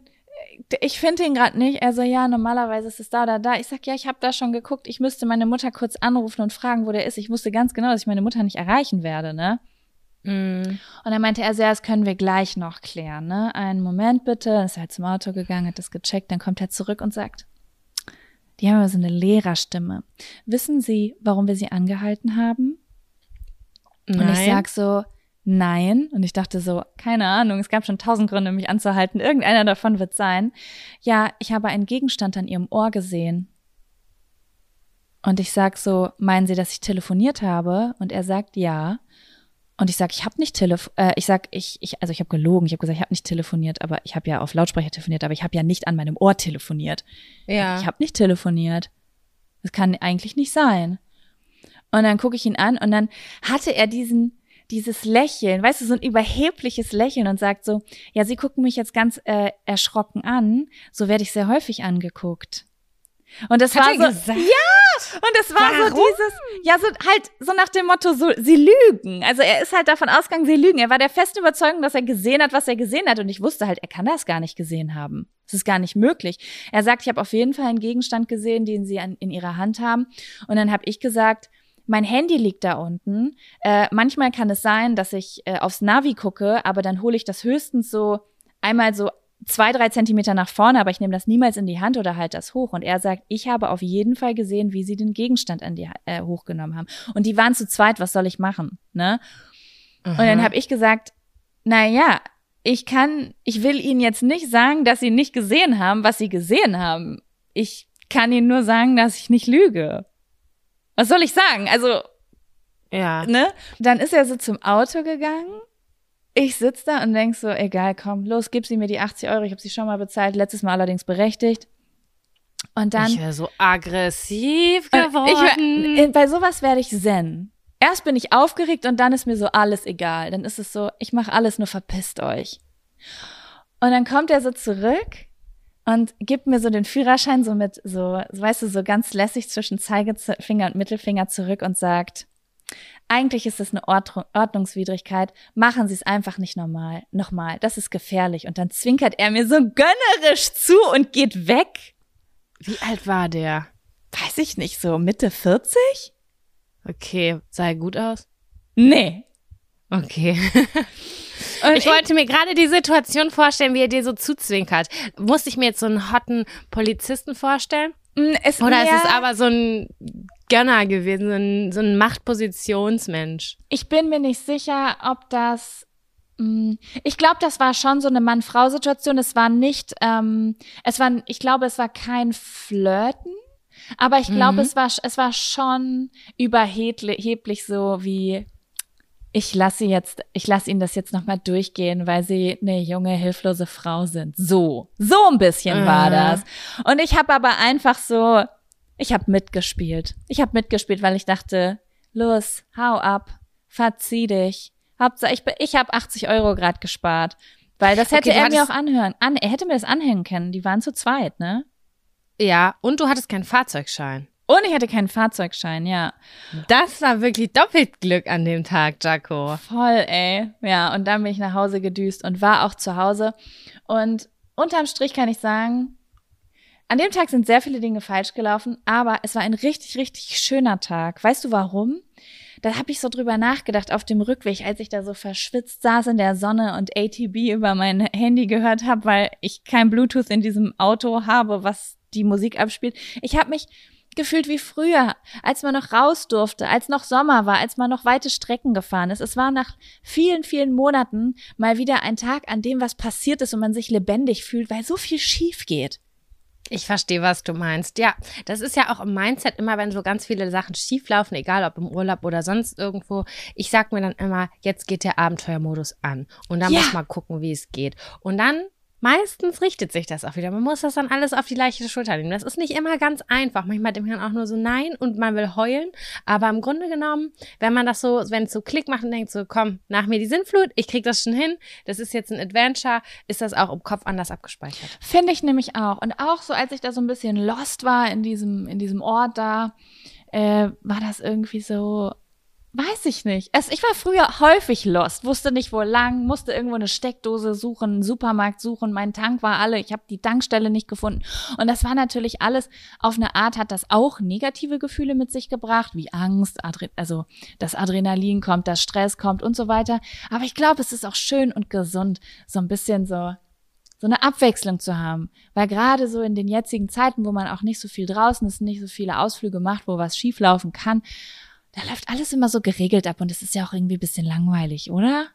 ich finde ihn gerade nicht. Er so, ja, normalerweise ist es da oder da. Ich sag, ja, ich habe da schon geguckt. Ich müsste meine Mutter kurz anrufen und fragen, wo der ist. Ich wusste ganz genau, dass ich meine Mutter nicht erreichen werde, ne? Mm. Und dann meinte er so, ja, das können wir gleich noch klären, ne? Einen Moment bitte. Dann ist er halt zum Auto gegangen, hat das gecheckt, dann kommt er zurück und sagt, die haben aber so eine Lehrerstimme. Wissen Sie, warum wir sie angehalten haben? Nein. Und ich sag so, nein. Und ich dachte so, keine Ahnung, es gab schon tausend Gründe, mich anzuhalten. Irgendeiner davon wird sein. Ja, ich habe einen Gegenstand an Ihrem Ohr gesehen. Und ich sag so, meinen Sie, dass ich telefoniert habe? Und er sagt ja. Und ich sage, ich habe nicht telefoniert, äh, ich sag, ich, ich, also ich habe gelogen, ich habe gesagt, ich habe nicht telefoniert, aber ich habe ja auf Lautsprecher telefoniert, aber ich habe ja nicht an meinem Ohr telefoniert. Ja. Ich habe nicht telefoniert. Das kann eigentlich nicht sein. Und dann gucke ich ihn an und dann hatte er diesen, dieses Lächeln, weißt du, so ein überhebliches Lächeln und sagt so, ja, Sie gucken mich jetzt ganz äh, erschrocken an, so werde ich sehr häufig angeguckt. Und das Hat war so, gesagt? ja, und das war Warum? so dieses, ja, so halt so nach dem Motto, so sie lügen. Also er ist halt davon ausgegangen, sie lügen. Er war der festen Überzeugung, dass er gesehen hat, was er gesehen hat, und ich wusste halt, er kann das gar nicht gesehen haben. Das ist gar nicht möglich. Er sagt, ich habe auf jeden Fall einen Gegenstand gesehen, den sie an, in ihrer Hand haben. Und dann habe ich gesagt, mein Handy liegt da unten. Äh, manchmal kann es sein, dass ich äh, aufs Navi gucke, aber dann hole ich das höchstens so einmal so zwei, drei Zentimeter nach vorne, aber ich nehme das niemals in die Hand oder halte das hoch. Und er sagt, ich habe auf jeden Fall gesehen, wie sie den Gegenstand an die äh, hochgenommen haben. Und die waren zu zweit, was soll ich machen? Ne? Und dann habe ich gesagt, na ja, ich kann, ich will Ihnen jetzt nicht sagen, dass Sie nicht gesehen haben, was Sie gesehen haben. Ich kann Ihnen nur sagen, dass ich nicht lüge. Was soll ich sagen? Also, ja. Ne? Dann ist er so zum Auto gegangen ich sitze da und denk so, egal, komm, los, gib sie mir die 80 Euro. Ich habe sie schon mal bezahlt, letztes Mal allerdings berechtigt. Und dann. Ich wäre so aggressiv geworden. Ich, bei sowas werde ich zen. Erst bin ich aufgeregt und dann ist mir so alles egal. Dann ist es so, ich mache alles, nur verpisst euch. Und dann kommt er so zurück und gibt mir so den Führerschein so mit so, weißt du, so ganz lässig zwischen Zeigefinger und Mittelfinger zurück und sagt, eigentlich ist es eine Ordnungswidrigkeit. Machen Sie es einfach nicht normal. Nochmal, das ist gefährlich. Und dann zwinkert er mir so gönnerisch zu und geht weg. Wie alt war der? Weiß ich nicht, so Mitte 40? Okay, sah er gut aus? Nee. Okay. Und ich wollte mir gerade die Situation vorstellen, wie er dir so zuzwinkert. Musste ich mir jetzt so einen hotten Polizisten vorstellen? Mm, es, Oder ist es aber so ein Gönner gewesen, so ein, so ein Machtpositionsmensch? Ich bin mir nicht sicher, ob das. mm, Ich glaube, das war schon so eine Mann-Frau-Situation. Es war nicht, ähm, es war, ich glaube, es war kein Flirten, aber ich glaube, Mhm. es war, es war schon überheblich so wie, ich lasse sie jetzt, ich lasse ihnen das jetzt nochmal durchgehen, weil sie eine junge, hilflose Frau sind. So, so ein bisschen war Äh. das. Und ich habe aber einfach so, ich habe mitgespielt. Ich habe mitgespielt, weil ich dachte, los, hau ab, verzieh dich. Hauptsache, ich, ich habe 80 Euro gerade gespart. Weil das hätte Okay, er mir auch anhören. An, er hätte mir das anhängen können. Die waren zu zweit, ne? Ja, und du hattest keinen Fahrzeugschein. Und ich hatte keinen Fahrzeugschein, ja. Das war wirklich doppelt Glück an dem Tag, Jaco. Voll, ey. Ja, und dann bin ich nach Hause gedüst und war auch zu Hause. Und unterm Strich kann ich sagen, an dem Tag sind sehr viele Dinge falsch gelaufen, aber es war ein richtig, richtig schöner Tag. Weißt du warum? Da habe ich so drüber nachgedacht auf dem Rückweg, als ich da so verschwitzt saß in der Sonne und ATB über mein Handy gehört habe, weil ich kein Bluetooth in diesem Auto habe, was die Musik abspielt. Ich habe mich gefühlt wie früher, als man noch raus durfte, als noch Sommer war, als man noch weite Strecken gefahren ist. Es war nach vielen, vielen Monaten mal wieder ein Tag, an dem was passiert ist und man sich lebendig fühlt, weil so viel schief geht. Ich verstehe, was du meinst. Ja, das ist ja auch im Mindset immer, wenn so ganz viele Sachen schieflaufen, egal ob im Urlaub oder sonst irgendwo. Ich sag mir dann immer, jetzt geht der Abenteuermodus an. Und dann Ja. muss man gucken, wie es geht. Und dann meistens richtet sich das auch wieder. Man muss das dann alles auf die leichte Schulter nehmen. Das ist nicht immer ganz einfach. Manchmal denkt man auch nur so nein und man will heulen. Aber im Grunde genommen, wenn man das so, wenn es so Klick macht und denkt so, komm, nach mir die Sintflut, ich krieg das schon hin, das ist jetzt ein Adventure, ist das auch im Kopf anders abgespeichert. Finde ich nämlich auch. Und auch so, als ich da so ein bisschen lost war in diesem, in diesem Ort da, äh, war das irgendwie so, weiß ich nicht. Es, ich war früher häufig lost, wusste nicht wo lang, musste irgendwo eine Steckdose suchen, einen Supermarkt suchen, mein Tank war alle, ich habe die Tankstelle nicht gefunden. Und das war natürlich alles, auf eine Art hat das auch negative Gefühle mit sich gebracht, wie Angst, Adre also das Adrenalin kommt, das Stress kommt und so weiter. Aber ich glaube, es ist auch schön und gesund, so ein bisschen so so eine Abwechslung zu haben. Weil gerade so in den jetzigen Zeiten, wo man auch nicht so viel draußen ist, nicht so viele Ausflüge macht, wo was schieflaufen kann, da läuft alles immer so geregelt ab und es ist ja auch irgendwie ein bisschen langweilig, oder?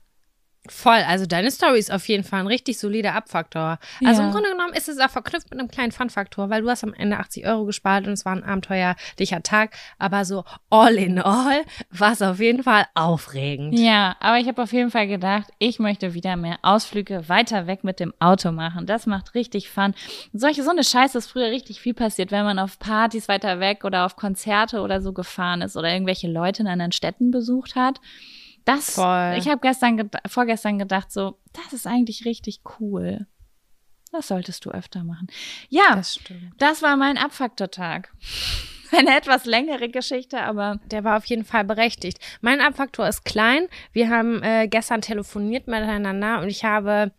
Voll, also deine Story ist auf jeden Fall ein richtig solider Abfaktor. Also Ja. im Grunde genommen ist es auch verknüpft mit einem kleinen Fun-Faktor, weil du hast am Ende 80 Euro gespart und es war ein abenteuerlicher Tag, aber so all in all war es auf jeden Fall aufregend. Ja, aber ich habe auf jeden Fall gedacht, ich möchte wieder mehr Ausflüge weiter weg mit dem Auto machen. Das macht richtig Fun. Solche, so eine Scheiße ist früher richtig viel passiert, wenn man auf Partys weiter weg oder auf Konzerte oder so gefahren ist oder irgendwelche Leute in anderen Städten besucht hat. Das, Voll. ich habe gestern, ged- vorgestern gedacht, so, das ist eigentlich richtig cool. Das solltest du öfter machen. Ja, Das das war mein Abfaktortag. Eine etwas längere Geschichte, aber Der war auf jeden Fall berechtigt. Mein Abfaktor ist klein. Wir haben äh, gestern telefoniert miteinander und ich habe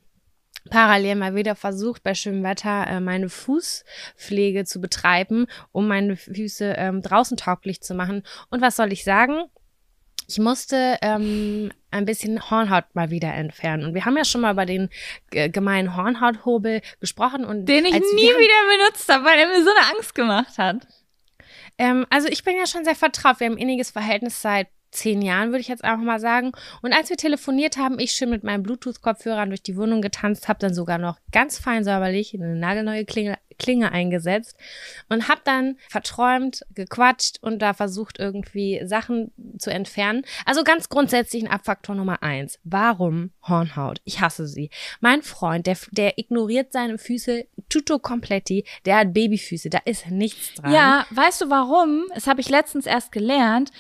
parallel mal wieder versucht, bei schönem Wetter äh, meine Fußpflege zu betreiben, um meine Füße ähm, draußen tauglich zu machen. Und was soll ich sagen? Ich musste ähm, ein bisschen Hornhaut mal wieder entfernen. Und wir haben ja schon mal über den äh, gemeinen Hornhauthobel gesprochen. Und den ich nie wieder benutzt habe, weil er mir so eine Angst gemacht hat. Ähm, also ich bin ja schon sehr vertraut. Wir haben ein inniges Verhältnis seit zehn Jahren, würde ich jetzt einfach mal sagen. Und als wir telefoniert haben, ich schön mit meinen Bluetooth-Kopfhörern durch die Wohnung getanzt, habe dann sogar noch ganz fein säuberlich eine nagelneue Klinge, Klinge eingesetzt und habe dann verträumt, gequatscht und da versucht irgendwie Sachen zu entfernen. Also ganz grundsätzlich ein Abfaktor Nummer eins. Warum Hornhaut? Ich hasse sie. Mein Freund, der, der ignoriert seine Füße tutto completi, der hat Babyfüße, da ist nichts dran. Ja, weißt du warum? Das habe ich letztens erst gelernt.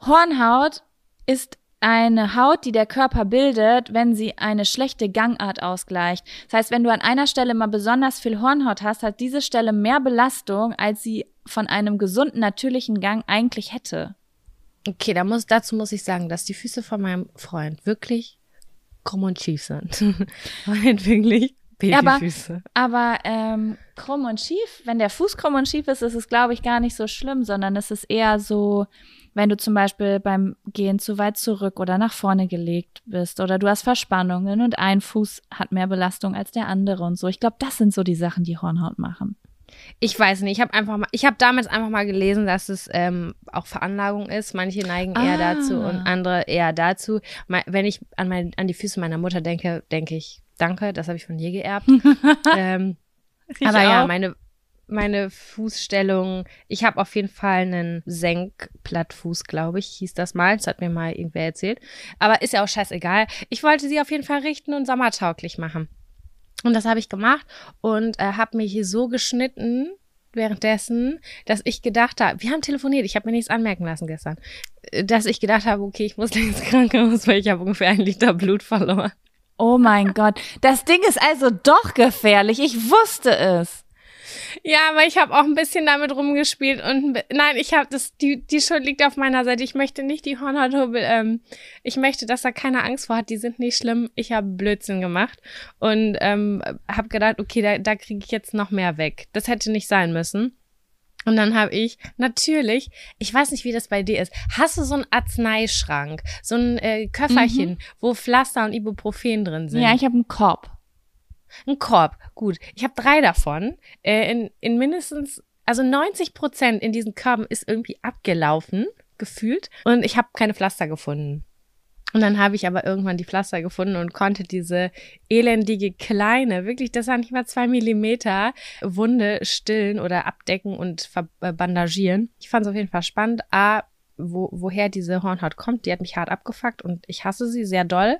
Hornhaut ist eine Haut, die der Körper bildet, wenn sie eine schlechte Gangart ausgleicht. Das heißt, wenn du an einer Stelle mal besonders viel Hornhaut hast, hat diese Stelle mehr Belastung, als sie von einem gesunden, natürlichen Gang eigentlich hätte. Okay, da muss, dazu muss ich sagen, dass die Füße von meinem Freund wirklich krumm und schief sind. wirklich Babyfüße. Aber, aber ähm, krumm und schief, wenn der Fuß krumm und schief ist, ist es, glaube ich, gar nicht so schlimm, sondern es ist eher so, wenn du zum Beispiel beim Gehen zu weit zurück oder nach vorne gelegt bist oder du hast Verspannungen und ein Fuß hat mehr Belastung als der andere und so. Ich glaube, das sind so die Sachen, die Hornhaut machen. Ich weiß nicht, ich habe einfach mal, ich habe damals einfach mal gelesen, dass es ähm, auch Veranlagung ist. Manche neigen ah. eher dazu und andere eher dazu. Wenn ich an, mein, an die Füße meiner Mutter denke, denke ich, danke, das habe ich von dir geerbt. ähm, aber auch. ja, meine, meine Fußstellung. Ich habe auf jeden Fall einen Senkplattfuß, glaube ich, hieß das mal. Das hat mir mal irgendwer erzählt. Aber ist ja auch scheißegal. Ich wollte sie auf jeden Fall richten und sommertauglich machen. Und das habe ich gemacht und äh, habe mich hier so geschnitten währenddessen, dass ich gedacht habe, wir haben telefoniert, ich habe mir nichts anmerken lassen gestern, äh, dass ich gedacht habe, okay, ich muss ins Krankenhaus, weil ich habe ungefähr ein Liter Blut verloren. Oh mein Gott, das Ding ist also doch gefährlich. Ich wusste es. Ja, aber ich habe auch ein bisschen damit rumgespielt und nein, ich habe das, die, die Schuld liegt auf meiner Seite. Ich möchte nicht die Hornhauthubbel, ähm, ich möchte, dass da keiner Angst vor hat. Die sind nicht schlimm. Ich habe Blödsinn gemacht und ähm, habe gedacht, okay, da, da kriege ich jetzt noch mehr weg. Das hätte nicht sein müssen. Und dann habe ich natürlich, ich weiß nicht, wie das bei dir ist, hast du so einen Arzneischrank, so ein äh, Köfferchen, mhm. wo Pflaster und Ibuprofen drin sind? Ja, ich habe einen Korb. Ein Korb, gut. Ich habe drei davon. Äh, in, in mindestens, also 90 Prozent in diesen Körben ist irgendwie abgelaufen, gefühlt. Und ich habe keine Pflaster gefunden. Und dann habe ich aber irgendwann die Pflaster gefunden und konnte diese elendige kleine, wirklich, das war nicht mal zwei Millimeter, Wunde stillen oder abdecken und bandagieren. Ich fand es auf jeden Fall spannend. A, wo, woher diese Hornhaut kommt. Die hat mich hart abgefuckt und ich hasse sie sehr doll.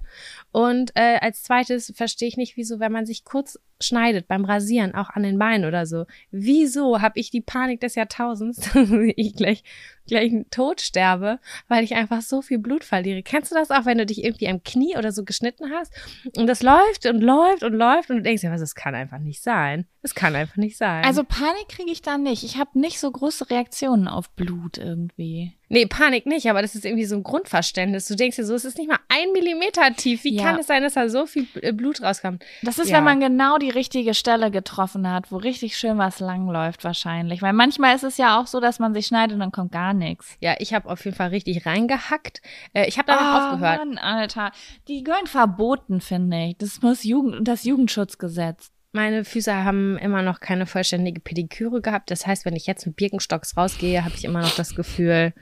Und äh, als zweites verstehe ich nicht, wieso, wenn man sich kurz schneidet beim Rasieren, auch an den Beinen oder so, wieso habe ich die Panik des Jahrtausends, dass ich gleich, gleich tot sterbe, weil ich einfach so viel Blut verliere. Kennst du das auch, wenn du dich irgendwie am Knie oder so geschnitten hast und das läuft und läuft und läuft und du denkst ja, was, das kann einfach nicht sein. Das kann einfach nicht sein. Also Panik kriege ich da nicht. Ich habe nicht so große Reaktionen auf Blut irgendwie. Nee, Panik nicht, aber das ist irgendwie so ein Grundverständnis. Du denkst dir so, es ist nicht mal ein Millimeter tief. Wie ja. kann es sein, dass da so viel äh, Blut rauskommt? Das ist, ja. wenn man genau die richtige Stelle getroffen hat, wo richtig schön was langläuft wahrscheinlich. Weil manchmal ist es ja auch so, dass man sich schneidet und dann kommt gar nichts. Ja, ich habe auf jeden Fall richtig reingehackt. Äh, ich habe damit oh, aufgehört. Mann, Alter. Die gehören verboten, finde ich. Das muss Jugend, das Jugendschutzgesetz. Meine Füße haben immer noch keine vollständige Pediküre gehabt. Das heißt, wenn ich jetzt mit Birkenstocks rausgehe, habe ich immer noch das Gefühl,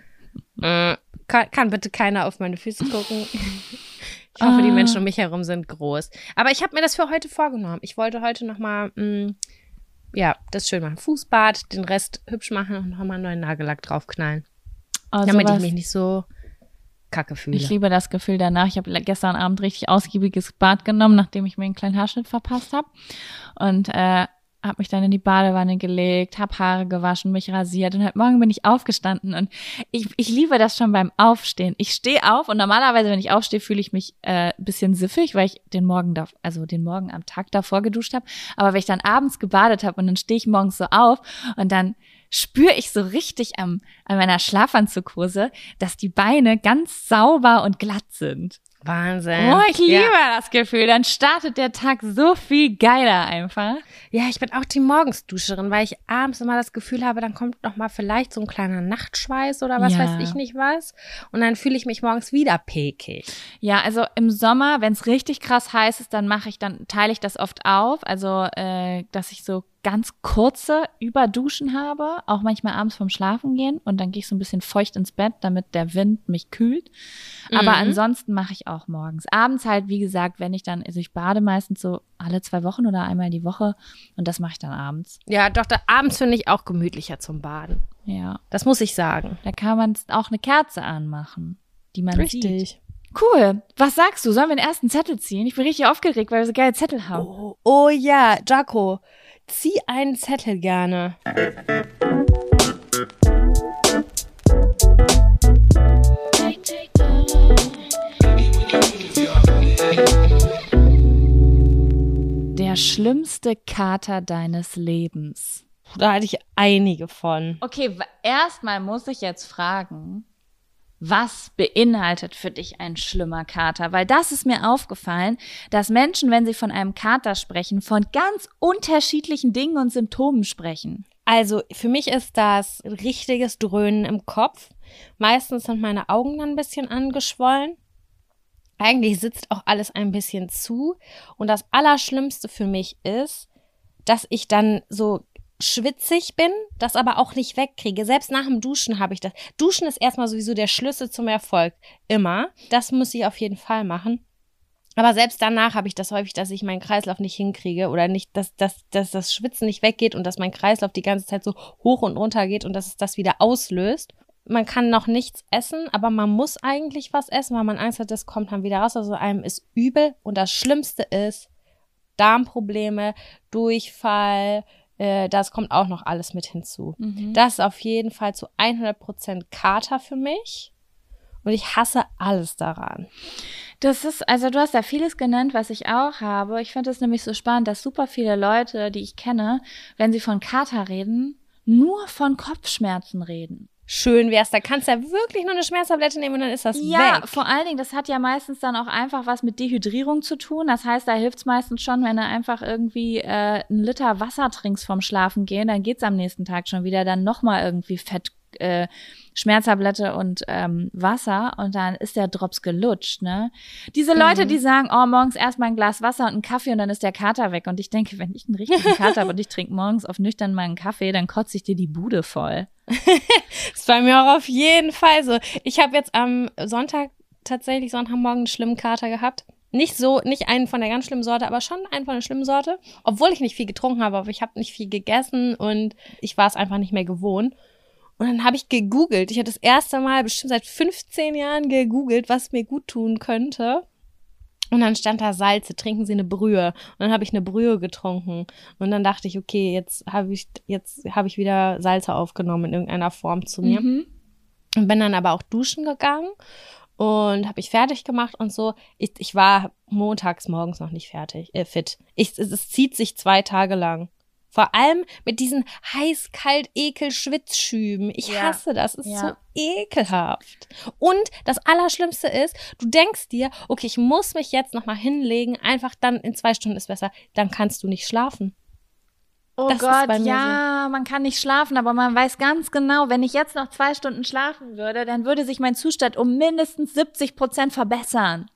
äh, kann, kann, bitte keiner auf meine Füße gucken. Ich hoffe, ah. die Menschen um mich herum sind groß. Aber ich habe mir das für heute vorgenommen. Ich wollte heute noch mal, mh, mm, ja, das schön machen. Fußbad, den Rest hübsch machen und nochmal einen neuen Nagellack draufknallen. Oh, damit ich mich nicht so kacke fühle. Ich liebe das Gefühl danach. Ich habe gestern Abend richtig ausgiebiges Bad genommen, nachdem ich mir einen kleinen Haarschnitt verpasst habe. Und äh, habe mich dann in die Badewanne gelegt, habe Haare gewaschen, mich rasiert und heute Morgen bin ich aufgestanden und ich, ich liebe das schon beim Aufstehen. Ich stehe auf und normalerweise, wenn ich aufstehe, fühle ich mich äh, bisschen siffig, weil ich den Morgen da, also den Morgen am Tag davor geduscht habe. Aber wenn ich dann abends gebadet habe und dann stehe ich morgens so auf und dann spüre ich so richtig am, an meiner Schlafanzughose, dass die Beine ganz sauber und glatt sind. Wahnsinn. Oh, ich liebe ja. das Gefühl. Dann startet der Tag so viel geiler einfach. Ja, ich bin auch die Morgensduscherin, weil ich abends immer das Gefühl habe, dann kommt noch mal vielleicht so ein kleiner Nachtschweiß oder was ja. weiß ich nicht was. Und dann fühle ich mich morgens wieder pekig. Ja, also im Sommer, wenn es richtig krass heiß ist, dann mache ich, dann teile ich das oft auf. Also, äh, dass ich so ganz kurze Überduschen habe, auch manchmal abends vom Schlafen gehen und dann gehe ich so ein bisschen feucht ins Bett, damit der Wind mich kühlt. Aber mhm. ansonsten mache ich auch morgens. Abends halt, wie gesagt, wenn ich dann, also ich bade meistens so alle zwei Wochen oder einmal die Woche und das mache ich dann abends. Ja, doch, da, abends finde ich auch gemütlicher zum Baden. Ja. Das muss ich sagen. Da kann man auch eine Kerze anmachen, die man Richtig. sieht. Cool. Was sagst du? Sollen wir den ersten Zettel ziehen? Ich bin richtig aufgeregt, weil wir so geile Zettel haben. Oh, oh ja, Jaco. Zieh einen Zettel gerne. Der schlimmste Kater deines Lebens. Da hatte ich einige von. Okay, erstmal muss ich jetzt fragen, was beinhaltet für dich ein schlimmer Kater? Weil das ist mir aufgefallen, dass Menschen, wenn sie von einem Kater sprechen, von ganz unterschiedlichen Dingen und Symptomen sprechen. Also für mich ist das richtiges Dröhnen im Kopf. Meistens sind meine Augen dann ein bisschen angeschwollen. Eigentlich sitzt auch alles ein bisschen zu. Und das Allerschlimmste für mich ist, dass ich dann so schwitzig bin, das aber auch nicht wegkriege. Selbst nach dem Duschen habe ich das. Duschen ist erstmal sowieso der Schlüssel zum Erfolg. Immer. Das muss ich auf jeden Fall machen. Aber selbst danach habe ich das häufig, dass ich meinen Kreislauf nicht hinkriege oder nicht, dass, dass, dass das Schwitzen nicht weggeht und dass mein Kreislauf die ganze Zeit so hoch und runter geht und dass es das wieder auslöst. Man kann noch nichts essen, aber man muss eigentlich was essen, weil man Angst hat, das kommt dann wieder raus. Also einem ist übel und das Schlimmste ist Darmprobleme, Durchfall, äh, das kommt auch noch alles mit hinzu. Mhm. Das ist auf jeden Fall zu 100% Kater für mich. Und ich hasse alles daran. Das ist, also du hast ja vieles genannt, was ich auch habe. Ich finde es nämlich so spannend, dass super viele Leute, die ich kenne, wenn sie von Kater reden, nur von Kopfschmerzen reden schön wär's. Da kannst du ja wirklich nur eine Schmerztablette nehmen und dann ist das ja, weg. Ja, vor allen Dingen, das hat ja meistens dann auch einfach was mit Dehydrierung zu tun. Das heißt, da hilft's meistens schon, wenn du einfach irgendwie äh, einen Liter Wasser trinkst vom Schlafen gehen, dann geht's am nächsten Tag schon wieder. Dann nochmal irgendwie Fett äh, Schmerztablette und ähm, Wasser und dann ist der Drops gelutscht, ne? Diese Leute, mhm. die sagen, oh, morgens erstmal ein Glas Wasser und einen Kaffee und dann ist der Kater weg. Und ich denke, wenn ich einen richtigen Kater habe und ich trinke morgens auf nüchtern mal einen Kaffee, dann kotze ich dir die Bude voll. ist bei mir auch auf jeden Fall so. Ich habe jetzt am Sonntag tatsächlich Sonntagmorgen einen schlimmen Kater gehabt. Nicht so, nicht einen von der ganz schlimmen Sorte, aber schon einen von der schlimmen Sorte. Obwohl ich nicht viel getrunken habe, aber ich habe nicht viel gegessen und ich war es einfach nicht mehr gewohnt. Und dann habe ich gegoogelt. Ich hatte das erste Mal bestimmt seit 15 Jahren gegoogelt, was mir gut tun könnte. Und dann stand da Salze, trinken Sie eine Brühe. Und dann habe ich eine Brühe getrunken. Und dann dachte ich, okay, jetzt habe ich, jetzt habe ich wieder Salze aufgenommen in irgendeiner Form zu mir. Mhm. Und bin dann aber auch duschen gegangen und habe ich fertig gemacht und so. Ich, ich war montags morgens noch nicht fertig, äh, fit. Ich, es, es zieht sich zwei Tage lang. Vor allem mit diesen heiß, kalt, ekel, Schwitzschüben. Ich ja. hasse das. Es ist ja. so ekelhaft. Und das Allerschlimmste ist, du denkst dir, okay, ich muss mich jetzt nochmal hinlegen, einfach dann in zwei Stunden ist besser. Dann kannst du nicht schlafen. Oh das Gott, ja, so. man kann nicht schlafen, aber man weiß ganz genau, wenn ich jetzt noch zwei Stunden schlafen würde, dann würde sich mein Zustand um mindestens 70 Prozent verbessern.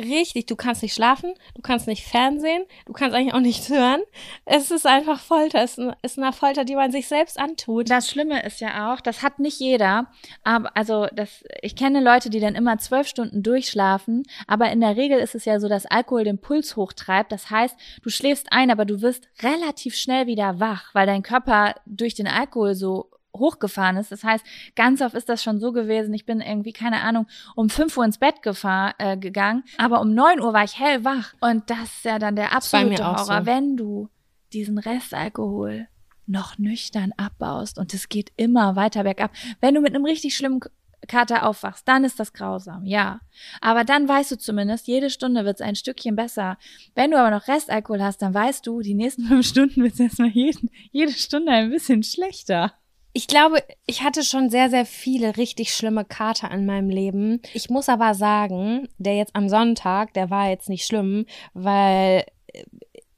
Richtig, du kannst nicht schlafen, du kannst nicht Fernsehen, du kannst eigentlich auch nichts hören. Es ist einfach Folter, es ist eine Folter, die man sich selbst antut. Das Schlimme ist ja auch, das hat nicht jeder, aber also das, ich kenne Leute, die dann immer zwölf Stunden durchschlafen, aber in der Regel ist es ja so, dass Alkohol den Puls hochtreibt. Das heißt, du schläfst ein, aber du wirst relativ schnell wieder wach, weil dein Körper durch den Alkohol so hochgefahren ist. Das heißt, ganz oft ist das schon so gewesen, ich bin irgendwie, keine Ahnung, um 5 Uhr ins Bett gefahr, äh, gegangen, aber um 9 Uhr war ich hellwach. Und das ist ja dann der absolute Horror, so. wenn du diesen Restalkohol noch nüchtern abbaust und es geht immer weiter bergab. Wenn du mit einem richtig schlimmen Kater aufwachst, dann ist das grausam, ja. Aber dann weißt du zumindest, jede Stunde wird es ein Stückchen besser. Wenn du aber noch Restalkohol hast, dann weißt du, die nächsten fünf Stunden wird es erstmal jeden, jede Stunde ein bisschen schlechter. Ich glaube, ich hatte schon sehr, sehr viele richtig schlimme Kater in meinem Leben. Ich muss aber sagen, der jetzt am Sonntag, der war jetzt nicht schlimm, weil äh,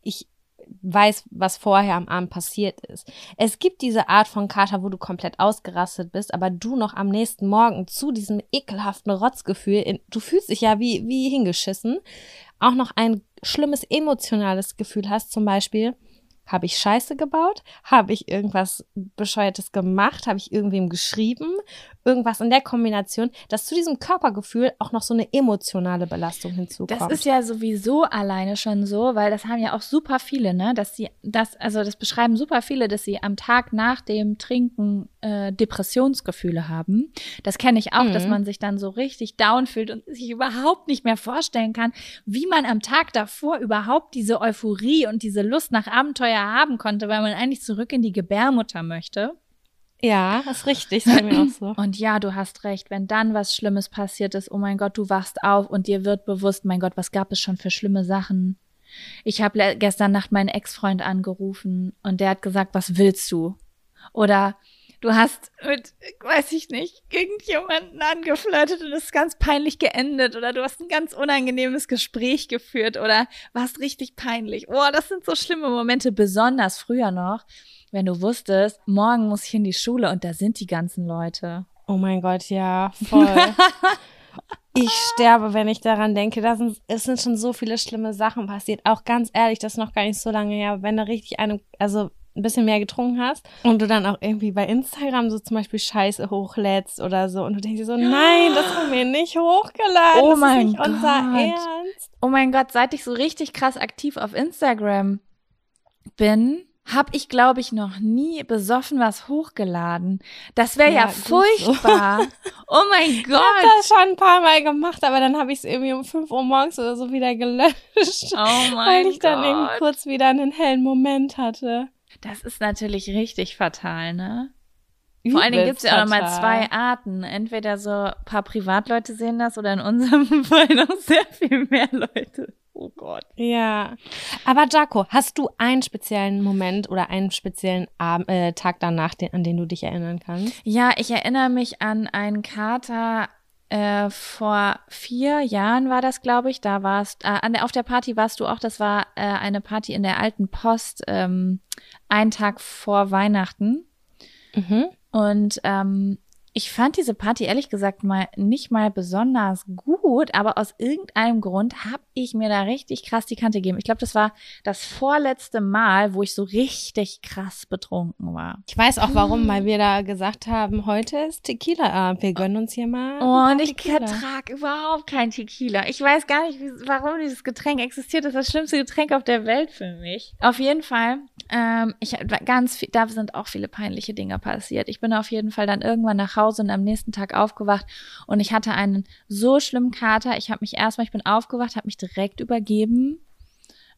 ich weiß, was vorher am Abend passiert ist. Es gibt diese Art von Kater, wo du komplett ausgerastet bist, aber du noch am nächsten Morgen zu diesem ekelhaften Rotzgefühl, du fühlst dich ja wie, wie hingeschissen, auch noch ein schlimmes emotionales Gefühl hast, zum Beispiel, habe ich Scheiße gebaut? Habe ich irgendwas Bescheuertes gemacht? Habe ich irgendwem geschrieben? Irgendwas in der Kombination, dass zu diesem Körpergefühl auch noch so eine emotionale Belastung hinzukommt. Das ist ja sowieso alleine schon so, weil das haben ja auch super viele, ne? Dass sie das, also das beschreiben super viele, dass sie am Tag nach dem Trinken äh, Depressionsgefühle haben. Das kenne ich auch, mhm. dass man sich dann so richtig down fühlt und sich überhaupt nicht mehr vorstellen kann, wie man am Tag davor überhaupt diese Euphorie und diese Lust nach Abenteuer haben konnte, weil man eigentlich zurück in die Gebärmutter möchte. Ja, das ist richtig, ist mir auch so. Und ja, du hast recht, wenn dann was Schlimmes passiert ist, oh mein Gott, du wachst auf und dir wird bewusst, mein Gott, was gab es schon für schlimme Sachen? Ich habe gestern Nacht meinen Ex-Freund angerufen und der hat gesagt, was willst du? Oder du hast mit, weiß ich nicht, irgendjemanden angeflirtet und es ist ganz peinlich geendet oder du hast ein ganz unangenehmes Gespräch geführt oder warst richtig peinlich. Oh, das sind so schlimme Momente, besonders früher noch, wenn du wusstest, morgen muss ich in die Schule und da sind die ganzen Leute. Oh mein Gott, ja, voll. ich sterbe, wenn ich daran denke. Da sind, es sind schon so viele schlimme Sachen passiert. Auch ganz ehrlich, das ist noch gar nicht so lange her. Wenn du richtig eine, also ein bisschen mehr getrunken hast und du dann auch irgendwie bei Instagram so zum Beispiel Scheiße hochlädst oder so und du denkst dir so, nein, das haben wir nicht hochgeladen. Oh das mein ist nicht Gott. unser Ernst. Oh mein Gott, seit ich so richtig krass aktiv auf Instagram bin, habe ich, glaube ich, noch nie besoffen was hochgeladen. Das wäre ja, Ja, gut so. furchtbar. Oh mein Ich Gott. habe das schon ein paar Mal gemacht, aber dann habe ich es irgendwie um 5 Uhr morgens oder so wieder gelöscht, Oh weil ich dann eben Gott. kurz wieder einen hellen Moment hatte. Das ist natürlich richtig fatal, ne? Vor allen Dingen gibt's ja auch noch mal Übelst zwei. Arten. Entweder so ein paar Privatleute sehen das oder in unserem Fall noch sehr viel mehr Leute. Oh Gott. Ja. Aber Jaco, hast du einen speziellen Moment oder einen speziellen Abend, äh, Tag danach, den, an den du dich erinnern kannst? Ja, ich erinnere mich an einen Kater äh, vor vier Jahren war das, glaube ich. Da warst, äh, an der, auf der Party warst du auch. Das war äh, eine Party in der alten Post, ähm, einen Tag vor Weihnachten. Mhm. Und ähm, ich fand diese Party ehrlich gesagt mal nicht mal besonders gut, aber aus irgendeinem Grund habe ich mir da richtig krass die Kante gegeben. Ich glaube, das war das vorletzte Mal, wo ich so richtig krass betrunken war. Ich weiß auch warum, weil wir da gesagt haben, heute ist Tequila-Abend. Wir gönnen uns hier mal. Oh, und ich vertrag überhaupt kein Tequila. Ich weiß gar nicht, warum dieses Getränk existiert. Das ist das schlimmste Getränk auf der Welt für mich. Auf jeden Fall, ähm, ich ganz viel, da sind auch viele peinliche Dinge passiert. Ich bin auf jeden Fall dann irgendwann nach Hause und am nächsten Tag aufgewacht und ich hatte einen so schlimmen Kater. Ich habe mich erstmal, ich bin aufgewacht, habe mich direkt übergeben.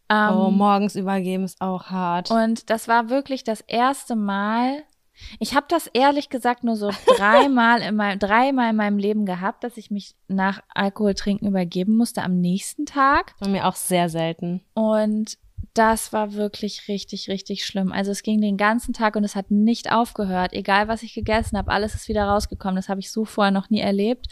Ähm, Oh, morgens übergeben ist auch hart. und das war wirklich das erste Mal. Ich habe das ehrlich gesagt nur so dreimal in meinem dreimal in meinem Leben gehabt, dass ich mich nach Alkoholtrinken übergeben musste am nächsten Tag. Bei mir auch sehr selten. Und das war wirklich richtig, richtig schlimm. Also es ging den ganzen Tag und es hat nicht aufgehört. Egal, was ich gegessen habe, alles ist wieder rausgekommen. Das habe ich so vorher noch nie erlebt.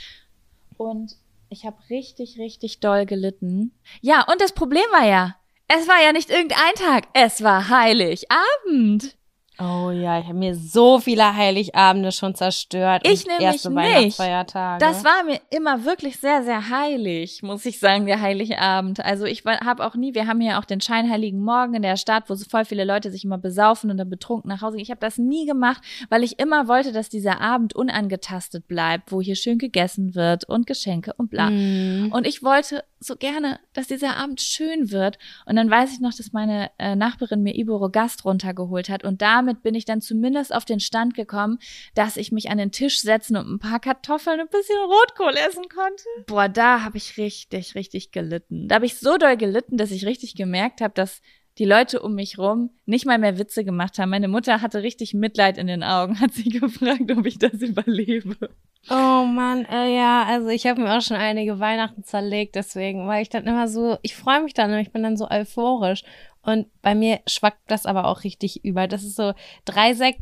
Und ich habe richtig, richtig doll gelitten. Ja, und das Problem war ja, es war ja nicht irgendein Tag, es war Heiligabend. Oh ja, ich habe mir so viele Heiligabende schon zerstört. Ich nämlich erste nicht. Weihnachtsfeiertage. Das war mir immer wirklich sehr, sehr heilig, muss ich sagen, der Heiligabend. Also ich habe auch nie, wir haben hier auch den scheinheiligen Morgen in der Stadt, wo so voll viele Leute sich immer besaufen und dann betrunken nach Hause gehen. Ich habe das nie gemacht, weil ich immer wollte, dass dieser Abend unangetastet bleibt, wo hier schön gegessen wird und Geschenke und bla. Mm. Und ich wollte so gerne, dass dieser Abend schön wird. Und dann weiß ich noch, dass meine äh, Nachbarin mir Iboro Gast runtergeholt hat. Und damit bin ich dann zumindest auf den Stand gekommen, dass ich mich an den Tisch setzen und ein paar Kartoffeln und ein bisschen Rotkohl essen konnte. Boah, da habe ich richtig, richtig gelitten. Da habe ich so doll gelitten, dass ich richtig gemerkt habe, dass die Leute um mich rum nicht mal mehr Witze gemacht haben. Meine Mutter hatte richtig Mitleid in den Augen, hat sie gefragt, ob ich das überlebe. Oh Mann, äh, ja, also ich habe mir auch schon einige Weihnachten zerlegt, deswegen, weil ich dann immer so, ich freue mich dann, ich bin dann so euphorisch. Und bei mir schwackt das aber auch richtig über. Das ist so drei Sekt,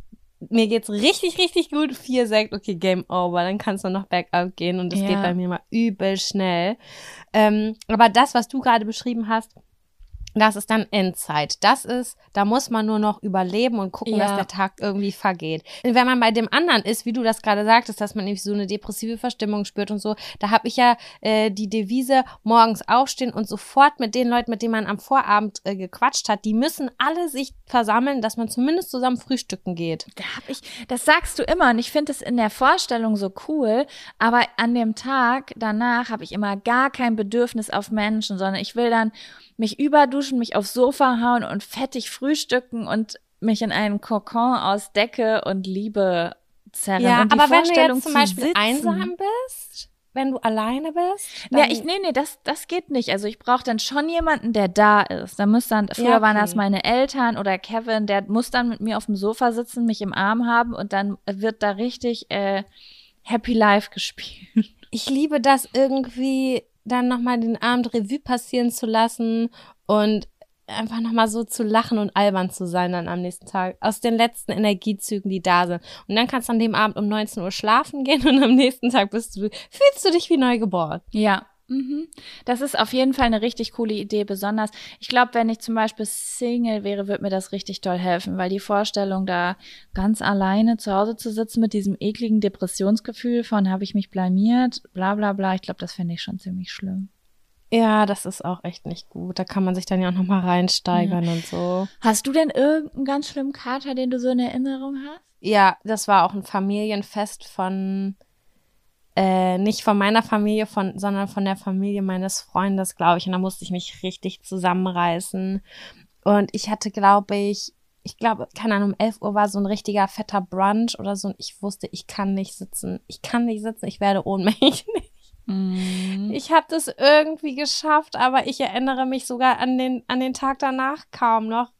mir geht's richtig, richtig gut, vier Sekt, okay, Game Over, dann kannst du noch bergab gehen und das Ja. geht bei mir mal übel schnell. Ähm, aber das, was du gerade beschrieben hast, das ist dann Endzeit. Das ist, da muss man nur noch überleben und gucken, Ja. dass der Tag irgendwie vergeht. Wenn man bei dem anderen ist, wie du das gerade sagtest, dass man irgendwie so eine depressive Verstimmung spürt und so, da habe ich ja äh, die Devise morgens aufstehen und sofort mit den Leuten, mit denen man am Vorabend äh, gequatscht hat, die müssen alle sich versammeln, dass man zumindest zusammen frühstücken geht. Da hab ich, das sagst du immer und ich finde es in der Vorstellung so cool, aber an dem Tag danach habe ich immer gar kein Bedürfnis auf Menschen, sondern ich will dann mich überduschen, mich aufs Sofa hauen und fettig frühstücken und mich in einen Kokon aus Decke und Liebe zerren. Ja, und die aber wenn du jetzt zum zu Beispiel sitzen, einsam bist, wenn du alleine bist, Ja, ich, nee, nee, das, das geht nicht. Also ich brauche dann schon jemanden, der da ist. Da muss dann, früher Ja, waren okay. das meine Eltern oder Kevin, der muss dann mit mir auf dem Sofa sitzen, mich im Arm haben und dann wird da richtig äh, Happy Life gespielt. ich liebe das irgendwie dann nochmal den Abend Revue passieren zu lassen und einfach nochmal so zu lachen und albern zu sein dann am nächsten Tag. Aus den letzten Energiezügen, die da sind. Und dann kannst du an dem Abend um 19 Uhr schlafen gehen und am nächsten Tag bist du, fühlst du dich wie neu geboren. Ja. Mhm. Das ist auf jeden Fall eine richtig coole Idee. Besonders, ich glaube, wenn ich zum Beispiel Single wäre, würde mir das richtig toll helfen, weil die Vorstellung, da ganz alleine zu Hause zu sitzen mit diesem ekligen Depressionsgefühl von, habe ich mich blamiert, bla bla bla, ich glaube, das fände ich schon ziemlich schlimm. Ja, das ist auch echt nicht gut. Da kann man sich dann ja auch nochmal reinsteigern ja. und so. Hast du denn irgendeinen ganz schlimmen Kater, den du so in Erinnerung hast? Ja, das war auch ein Familienfest von, äh, nicht von meiner Familie, von, sondern von der Familie meines Freundes, glaube ich. Und da musste ich mich richtig zusammenreißen. Und ich hatte, glaube ich, ich glaube, keine Ahnung, um 11 Uhr war so ein richtiger fetter Brunch oder so. Und ich wusste, ich kann nicht sitzen. Ich kann nicht sitzen, ich werde ohnmächtig. Mhm. Ich habe das irgendwie geschafft, aber ich erinnere mich sogar an den, an den Tag danach kaum noch.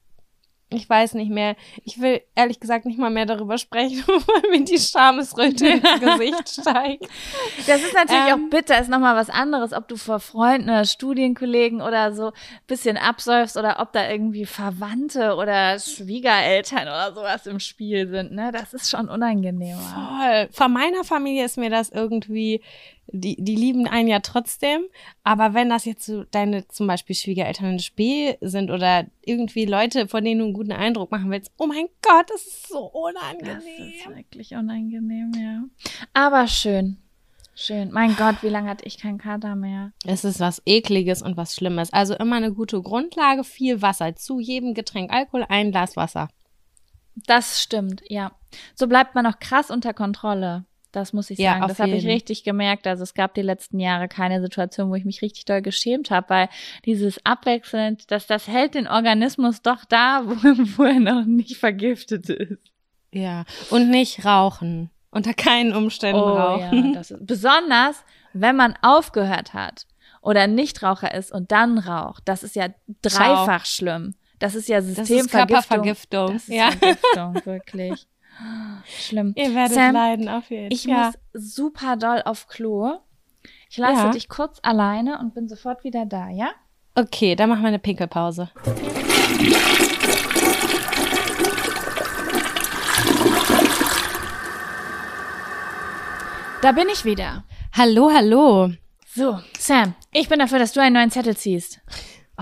Ich weiß nicht mehr. Ich will ehrlich gesagt nicht mal mehr darüber sprechen, weil mir die Schamesröte ins Gesicht steigt. Das ist natürlich ähm, auch bitter, ist nochmal was anderes, ob du vor Freunden oder Studienkollegen oder so bisschen absäufst oder ob da irgendwie Verwandte oder Schwiegereltern oder sowas im Spiel sind. Ne? Das ist schon unangenehm. Voll. Von meiner Familie ist mir das irgendwie die, die lieben einen ja trotzdem. Aber wenn das jetzt so deine zum Beispiel Schwiegereltern in Spiel sind oder irgendwie Leute, von denen du einen guten Eindruck machen willst, oh mein Gott, das ist so unangenehm. Das ist wirklich unangenehm, ja. Aber schön. Schön. Mein Gott, wie lange hatte ich keinen Kater mehr? Es ist was Ekliges und was Schlimmes. Also immer eine gute Grundlage, viel Wasser. Zu jedem Getränk Alkohol ein Glas Wasser. Das stimmt, ja. So bleibt man auch krass unter Kontrolle. Das muss ich sagen. Ja, das habe ich richtig gemerkt. Also es gab die letzten Jahre keine Situation, wo ich mich richtig doll geschämt habe, weil dieses abwechselnd, dass das hält den Organismus doch da, wo, wo er noch nicht vergiftet ist. Ja, und nicht rauchen. Unter keinen Umständen oh, rauchen. Ja, das ist, besonders, wenn man aufgehört hat oder Nichtraucher ist und dann raucht. Das ist ja dreifach Schau. schlimm. Das ist ja Systemvergiftung. Das ist ja. Vergiftung, wirklich. Schlimm. Ihr werdet Sam, leiden auf jeden Fall. Ich ja. muss super doll auf Klo. Ich lasse ja. dich kurz alleine und bin sofort wieder da, ja? Okay, dann machen wir eine Pinkelpause. Da bin ich wieder. Hallo, hallo. So, Sam, ich bin dafür, dass du einen neuen Zettel ziehst.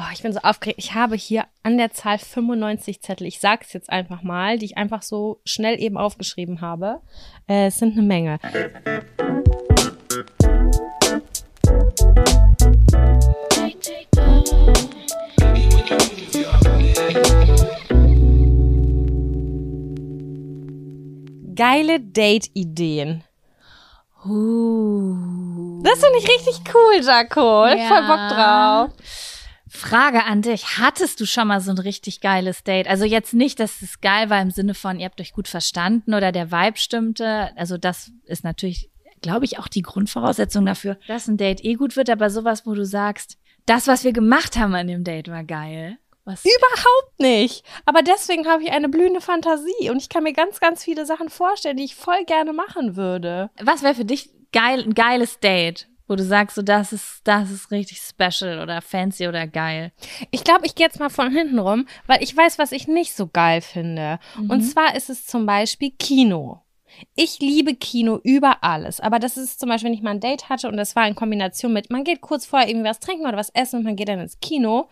Oh, ich bin so aufgeregt. Ich habe hier an der Zahl 95 Zettel. Ich sage es jetzt einfach mal, die ich einfach so schnell eben aufgeschrieben habe. Äh, es sind eine Menge. Geile Date-Ideen. Uh. Das finde ich richtig cool, Jaco. Ja. Voll Bock drauf. Frage an dich. Hattest du schon mal so ein richtig geiles Date? Also jetzt nicht, dass es geil war im Sinne von, ihr habt euch gut verstanden oder der Vibe stimmte. Also das ist natürlich, glaube ich, auch die Grundvoraussetzung dafür, dass ein Date eh gut wird. Aber sowas, wo du sagst, das, was wir gemacht haben an dem Date, war geil. Was? Überhaupt nicht. Aber deswegen habe ich eine blühende Fantasie und ich kann mir ganz, ganz viele Sachen vorstellen, die ich voll gerne machen würde. Was wäre für dich geil, ein geiles Date? Wo du sagst, so das ist, das ist richtig special oder fancy oder geil? Ich glaube, ich gehe jetzt mal von hinten rum, weil ich weiß, was ich nicht so geil finde. Mhm. Und zwar ist es zum Beispiel Kino. Ich liebe Kino über alles, aber das ist zum Beispiel, wenn ich mal ein Date hatte und das war in Kombination mit, man geht kurz vorher irgendwie was trinken oder was essen und man geht dann ins Kino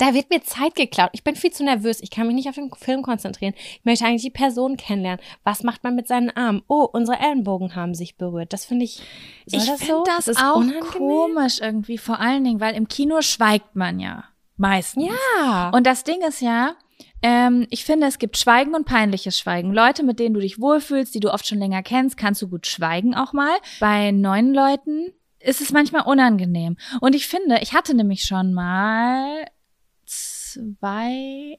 da wird mir Zeit geklaut. Ich bin viel zu nervös. Ich kann mich nicht auf den Film konzentrieren. Ich möchte eigentlich die Person kennenlernen. Was macht man mit seinen Armen? Oh, unsere Ellenbogen haben sich berührt. Das finde ich. Ich das finde so? das, das auch unangenehm? komisch irgendwie. Vor allen Dingen, weil im Kino schweigt man ja meistens. Ja. Und das Ding ist ja, ähm, ich finde, es gibt Schweigen und peinliches Schweigen. Leute, mit denen du dich wohlfühlst, die du oft schon länger kennst, kannst du gut schweigen auch mal. Bei neuen Leuten ist es manchmal unangenehm. Und ich finde, ich hatte nämlich schon mal zwei,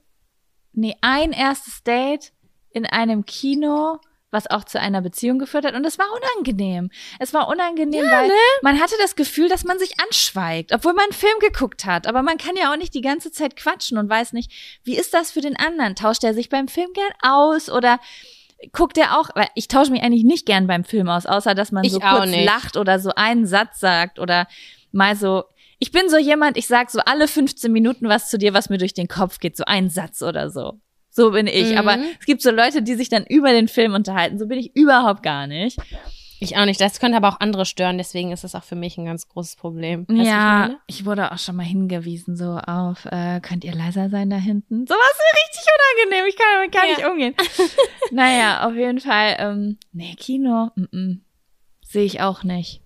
nee, ein erstes Date in einem Kino, was auch zu einer Beziehung geführt hat. Und es war unangenehm. Es war unangenehm, ja, weil ne? man hatte das Gefühl, dass man sich anschweigt, obwohl man einen Film geguckt hat. Aber man kann ja auch nicht die ganze Zeit quatschen und weiß nicht, wie ist das für den anderen? Tauscht er sich beim Film gern aus oder guckt er auch, weil ich tausche mich eigentlich nicht gern beim Film aus, außer dass man ich so kurz nicht. lacht oder so einen Satz sagt oder mal so ich bin so jemand, ich sag so alle 15 Minuten was zu dir, was mir durch den Kopf geht, so ein Satz oder so. So bin ich. Mhm. Aber es gibt so Leute, die sich dann über den Film unterhalten. So bin ich überhaupt gar nicht. Ich auch nicht. Das könnte aber auch andere stören, deswegen ist es auch für mich ein ganz großes Problem. Weißt ja, ich, ich, wurde auch schon mal hingewiesen, so auf, äh, könnt ihr leiser sein da hinten? So was mir richtig unangenehm. Ich kann damit gar ja. nicht umgehen. naja, auf jeden Fall, ähm, nee, Kino, mm -mm, sehe ich auch nicht.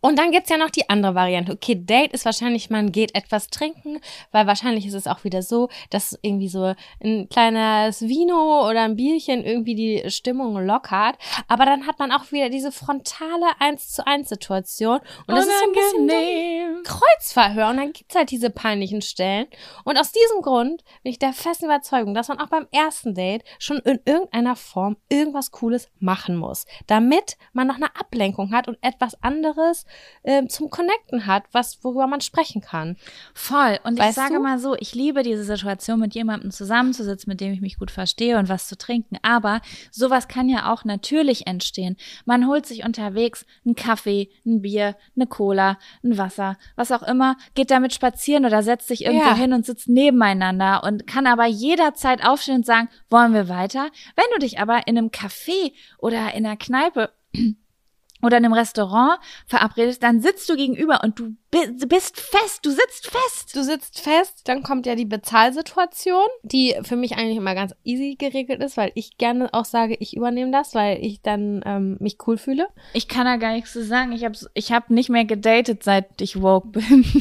Und dann gibt's ja noch die andere Variante. Okay, Date ist wahrscheinlich, man geht etwas trinken, weil wahrscheinlich ist es auch wieder so, dass irgendwie so ein kleines Vino oder ein Bierchen irgendwie die Stimmung lockert. Aber dann hat man auch wieder diese frontale 1 zu 1 Situation. Und das ist so ein bisschen Kreuzverhör. Und dann gibt's halt diese peinlichen Stellen. Und aus diesem Grund bin ich der festen Überzeugung, dass man auch beim ersten Date schon in irgendeiner Form irgendwas Cooles machen muss. Damit man noch eine Ablenkung hat und etwas anderes äh, zum Connecten hat, was worüber man sprechen kann. Voll. Und weißt ich sage du? mal so, ich liebe diese Situation, mit jemandem zusammenzusitzen, mit dem ich mich gut verstehe und was zu trinken. Aber sowas kann ja auch natürlich entstehen. Man holt sich unterwegs einen Kaffee, ein Bier, eine Cola, ein Wasser, was auch immer, geht damit spazieren oder setzt sich irgendwo ja. hin und sitzt nebeneinander und kann aber jederzeit aufstehen und sagen, wollen wir weiter? Wenn du dich aber in einem Café oder in einer Kneipe oder in einem Restaurant verabredest, dann sitzt du gegenüber und du bist fest, du sitzt fest. Du sitzt fest, dann kommt ja die Bezahlsituation, die für mich eigentlich immer ganz easy geregelt ist, weil ich gerne auch sage, ich übernehme das, weil ich dann ähm, mich cool fühle. Ich kann da gar nichts zu sagen. Ich habe ich hab nicht mehr gedatet, seit ich woke bin.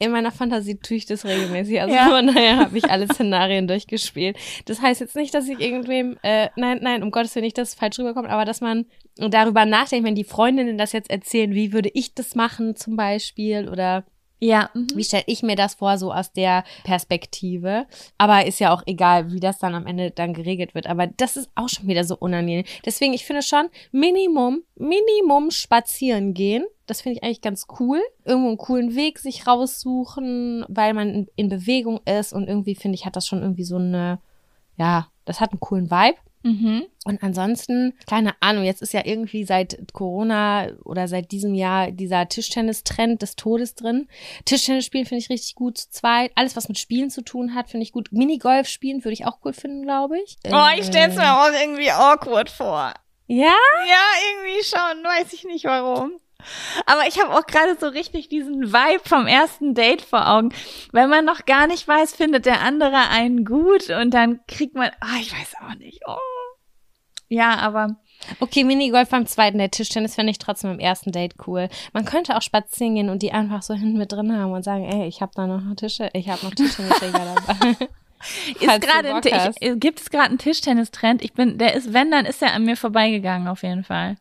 in meiner Fantasie tue ich das regelmäßig. Also ja. von daher habe ich alle Szenarien durchgespielt. Das heißt jetzt nicht, dass ich irgendwem, äh, nein, nein, um Gottes Willen nicht, dass es falsch rüberkommt, aber dass man darüber nachdenkt, wenn die Freundinnen das jetzt erzählen, wie würde ich das machen zum Beispiel oder ja. Mhm. Wie stelle ich mir das vor, so aus der Perspektive? Aber ist ja auch egal, wie das dann am Ende dann geregelt wird. Aber das ist auch schon wieder so unangenehm. Deswegen, ich finde schon, Minimum, Minimum spazieren gehen. Das finde ich eigentlich ganz cool. Irgendwo einen coolen Weg sich raussuchen, weil man in Bewegung ist und irgendwie finde ich, hat das schon irgendwie so eine, ja, das hat einen coolen Vibe. Mhm. Und ansonsten, keine Ahnung, jetzt ist ja irgendwie seit Corona oder seit diesem Jahr dieser Tischtennis-Trend des Todes drin. Tischtennis spielen finde ich richtig gut zu zweit. Alles, was mit Spielen zu tun hat, finde ich gut. Minigolf spielen würde ich auch cool finden, glaube ich. Oh, ich stelle es mir auch irgendwie awkward vor. Ja? Ja, irgendwie schon. Weiß ich nicht warum. Aber ich habe auch gerade so richtig diesen Vibe vom ersten Date vor Augen. Wenn man noch gar nicht weiß, findet der andere einen gut und dann kriegt man, ah, oh, ich weiß auch nicht. Oh. Ja, aber. Okay, Minigolf beim zweiten Date, Tischtennis fände ich trotzdem im ersten Date cool. Man könnte auch spazieren gehen und die einfach so hinten mit drin haben und sagen, ey, ich habe da noch Tische, ich habe noch Tischtennisschläger dabei. ist gerade gibt es gerade einen Tischtennistrend? Ich bin, der ist, wenn, dann ist er an mir vorbeigegangen auf jeden Fall.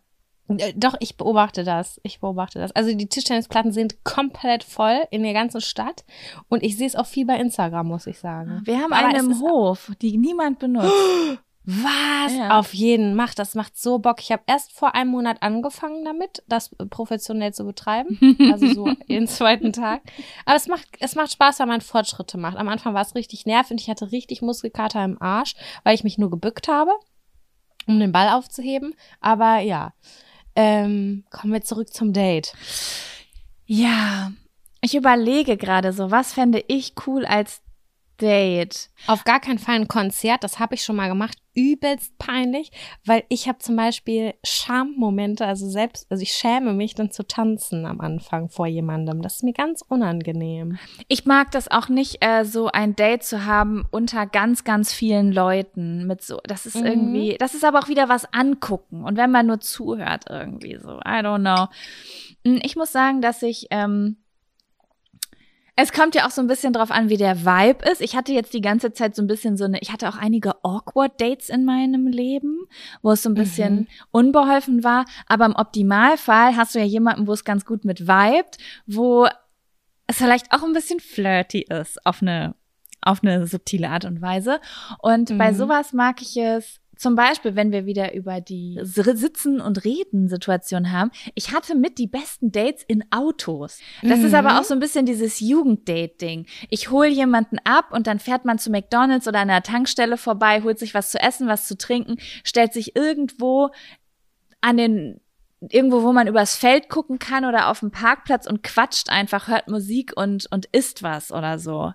Äh, doch, ich beobachte das. Ich beobachte das. Also die Tischtennisplatten sind komplett voll in der ganzen Stadt und ich sehe es auch viel bei Instagram, muss ich sagen. Wir haben Aber eine im Hof, die niemand benutzt. Was? Ja. Auf jeden. Macht das macht so Bock. Ich habe erst vor einem Monat angefangen damit, das professionell zu betreiben, also so den zweiten Tag. Aber es macht es macht Spaß, weil man Fortschritte macht. Am Anfang war es richtig nervig. Ich hatte richtig Muskelkater im Arsch, weil ich mich nur gebückt habe, um den Ball aufzuheben. Aber ja. Ähm, kommen wir zurück zum Date. Ja, ich überlege gerade so, was fände ich cool als Date? Auf gar keinen Fall ein Konzert, das habe ich schon mal gemacht. Übelst peinlich, weil ich habe zum Beispiel Schammomente, also selbst, also ich schäme mich dann zu tanzen am Anfang vor jemandem. Das ist mir ganz unangenehm. Ich mag das auch nicht, äh, so ein Date zu haben unter ganz, ganz vielen Leuten mit so. Das ist mhm. irgendwie, das ist aber auch wieder was angucken. Und wenn man nur zuhört irgendwie so, I don't know. Hm, ich muss sagen, dass ich ähm, es kommt ja auch so ein bisschen drauf an, wie der Vibe ist. Ich hatte jetzt die ganze Zeit so ein bisschen so eine, ich hatte auch einige awkward Dates in meinem Leben, wo es so ein bisschen mhm. unbeholfen war. Aber im Optimalfall hast du ja jemanden, wo es ganz gut mit vibet, wo es vielleicht auch ein bisschen flirty ist auf eine, auf eine subtile Art und Weise. Und mhm. bei sowas mag ich es, zum Beispiel, wenn wir wieder über die Sitzen- und Reden-Situation haben. Ich hatte mit die besten Dates in Autos. Das mhm. ist aber mhm. auch so ein bisschen dieses Jugenddate-Ding. Ich hole jemanden ab und dann fährt man zu McDonalds oder einer Tankstelle vorbei, holt sich was zu essen, was zu trinken, stellt sich irgendwo an den irgendwo, wo man übers Feld gucken kann oder auf dem Parkplatz und quatscht einfach, hört Musik und, und isst was oder so.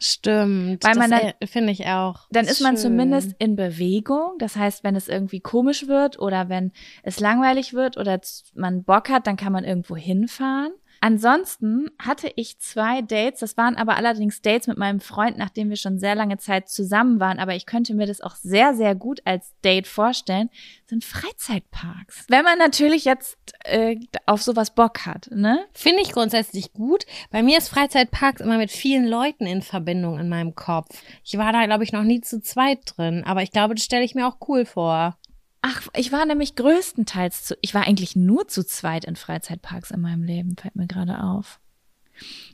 Stimmt. Weil man das finde ich auch. Dann ist man schön. zumindest in Bewegung. Das heißt, wenn es irgendwie komisch wird oder wenn es langweilig wird oder man Bock hat, dann kann man irgendwo hinfahren. Ansonsten hatte ich zwei Dates, das waren aber allerdings Dates mit meinem Freund, nachdem wir schon sehr lange Zeit zusammen waren, aber ich könnte mir das auch sehr, sehr gut als Date vorstellen, sind Freizeitparks. Wenn man natürlich jetzt äh, auf sowas Bock hat, ne? Finde ich grundsätzlich gut. Bei mir ist Freizeitparks immer mit vielen Leuten in Verbindung in meinem Kopf. Ich war da, glaube ich, noch nie zu zweit drin, aber ich glaube, das stelle ich mir auch cool vor. Ach, ich war nämlich größtenteils zu, ich war eigentlich nur zu zweit in Freizeitparks in meinem Leben, fällt mir gerade auf.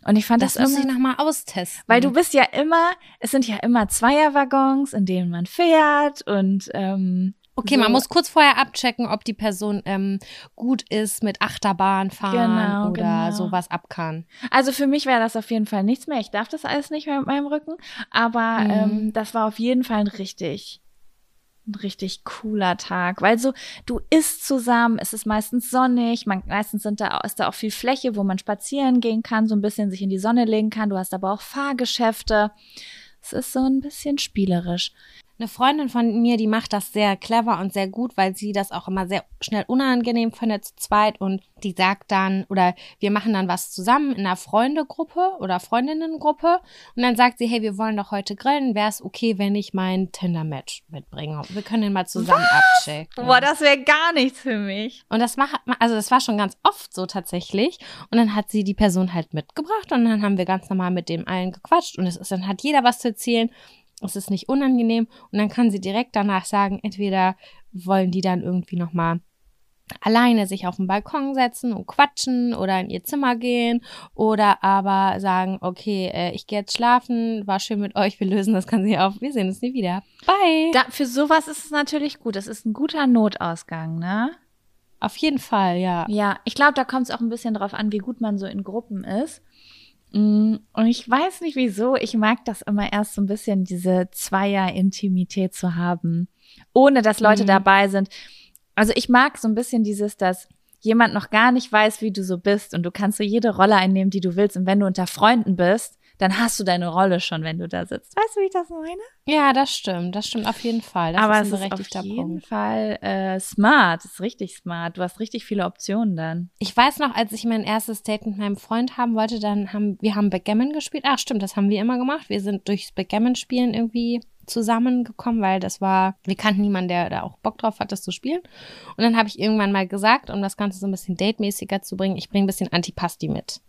Und ich fand das, Das, ich nochmal austesten. weil du bist ja immer, es sind ja immer Zweierwaggons, in denen man fährt und ähm, Okay, so. man muss kurz vorher abchecken, ob die Person ähm, gut ist mit Achterbahn fahren Genau, oder genau. sowas ab kann. Also für mich wäre das auf jeden Fall nichts mehr. Ich darf das alles nicht mehr mit meinem Rücken, aber Mhm. ähm, das war auf jeden Fall ein richtig, ein richtig cooler Tag, weil so du isst zusammen, es ist meistens sonnig, man, meistens sind da ist da auch viel Fläche, wo man spazieren gehen kann, so ein bisschen sich in die Sonne legen kann. Du hast aber auch Fahrgeschäfte. Es ist so ein bisschen spielerisch. Eine Freundin von mir, die macht das sehr clever und sehr gut, weil sie das auch immer sehr schnell unangenehm findet zu zweit und die sagt dann, oder wir machen dann was zusammen in einer Freundegruppe oder Freundinnengruppe und dann sagt sie, hey, wir wollen doch heute grillen, wäre es okay, wenn ich mein Tinder-Match mitbringe? Wir können den mal zusammen abchecken. das wäre gar nichts für mich. Und das macht, also das war schon ganz oft so tatsächlich. Und dann hat sie die Person halt mitgebracht und dann haben wir ganz normal mit dem allen gequatscht und es ist, dann hat jeder was zu erzählen. Es ist nicht unangenehm und dann kann sie direkt danach sagen, entweder wollen die dann irgendwie nochmal alleine sich auf den Balkon setzen und quatschen oder in ihr Zimmer gehen oder aber sagen, okay, äh, ich gehe jetzt schlafen, war schön mit euch, wir lösen das Ganze hier auf, wir sehen uns nie wieder. Bye. Da, für sowas ist es natürlich gut. Das ist ein guter Notausgang, ne? auf jeden Fall, ja. Ja, ich glaube, da kommt es auch ein bisschen drauf an, wie gut man so in Gruppen ist. Mm, Und ich weiß nicht wieso, ich mag das immer erst so ein bisschen, diese Zweier-Intimität zu haben, ohne dass Leute Mhm. dabei sind. Also ich mag so ein bisschen dieses, dass jemand noch gar nicht weiß, wie du so bist und du kannst so jede Rolle einnehmen, die du willst. Und wenn du unter Freunden bist, dann hast du deine Rolle schon, wenn du da sitzt. Weißt du, wie ich das meine? Ja, das stimmt. Das stimmt auf jeden Fall. Das Aber ist es ist auf jeden Punkt. Fall äh, smart. Es ist richtig smart. Du hast richtig viele Optionen dann. Ich weiß noch, als ich mein erstes Date mit meinem Freund haben wollte, dann haben wir haben Backgammon gespielt. Ach, stimmt, das haben wir immer gemacht. Wir sind durchs Backgammon-Spielen irgendwie zusammengekommen, weil das war, wir kannten niemanden, der da auch Bock drauf hat, das zu spielen. Und dann habe ich irgendwann mal gesagt, um das Ganze so ein bisschen datemäßiger zu bringen, ich bringe ein bisschen Antipasti mit.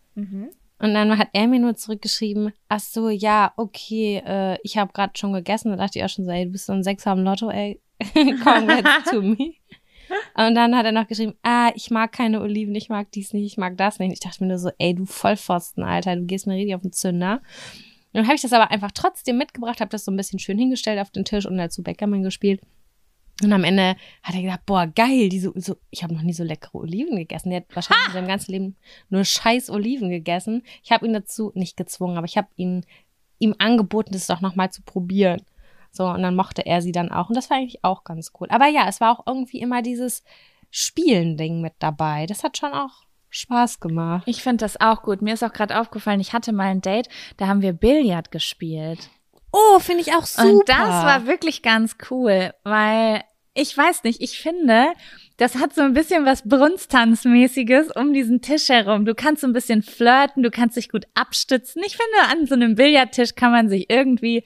Und dann hat er mir nur zurückgeschrieben, ach so, ja, okay, äh, ich habe gerade schon gegessen. Da dachte ich auch schon so, ey, du bist so ein Sechser am Lotto, ey, congrats to me. Und dann hat er noch geschrieben, ah, ich mag keine Oliven, ich mag dies nicht, ich mag das nicht. Ich dachte mir nur so, ey, du Vollpfosten, Alter, du gehst mir richtig auf den Zünder. Und dann habe ich das aber einfach trotzdem mitgebracht, habe das so ein bisschen schön hingestellt auf den Tisch und dazu Backgammon gespielt. Und am Ende hat er gesagt, boah, geil, diese, so, ich habe noch nie so leckere Oliven gegessen. Der hat wahrscheinlich in seinem ganzen Leben nur scheiß Oliven gegessen. Ich habe ihn dazu nicht gezwungen, aber ich habe ihn ihm angeboten, das doch nochmal zu probieren. So, und dann mochte er sie dann auch. Und das war eigentlich auch ganz cool. Aber ja, es war auch irgendwie immer dieses Spielen-Ding mit dabei. Das hat schon auch Spaß gemacht. Ich finde das auch gut. Mir ist auch gerade aufgefallen, ich hatte mal ein Date, da haben wir Billard gespielt. Oh, finde ich auch super. Und das war wirklich ganz cool, weil ich weiß nicht, ich finde, das hat so ein bisschen was Brunstanzmäßiges um diesen Tisch herum. Du kannst so ein bisschen flirten, du kannst dich gut abstützen. Ich finde, an so einem Billardtisch kann man sich irgendwie,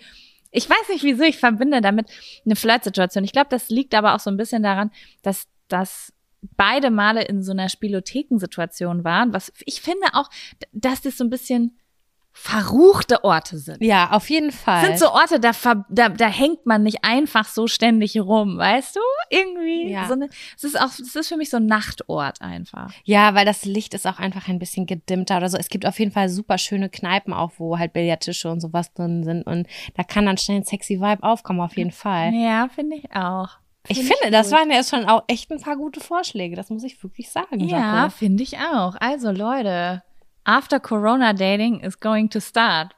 ich weiß nicht wieso, ich verbinde damit eine Flirtsituation. Ich glaube, das liegt aber auch so ein bisschen daran, dass das beide Male in so einer Spielothekensituation waren, was ich finde auch, dass das so ein bisschen verruchte Orte sind. ja, auf jeden Fall. Sind so Orte, da, da, da hängt man nicht einfach so ständig rum, weißt du? Irgendwie. Ja. So eine, es ist auch, es ist für mich so ein Nachtort einfach. Ja, weil das Licht ist auch einfach ein bisschen gedimmter oder so. Es gibt auf jeden Fall super schöne Kneipen auch, wo halt Billardtische und sowas drin sind. Und da kann dann schnell ein sexy Vibe aufkommen, auf jeden Fall. Ja, finde ich auch. Ich Find finde, das gut. waren ja schon auch echt ein paar gute Vorschläge. Das muss ich wirklich sagen. Ja, finde ich auch. Also Leute, after Corona Dating is going to start.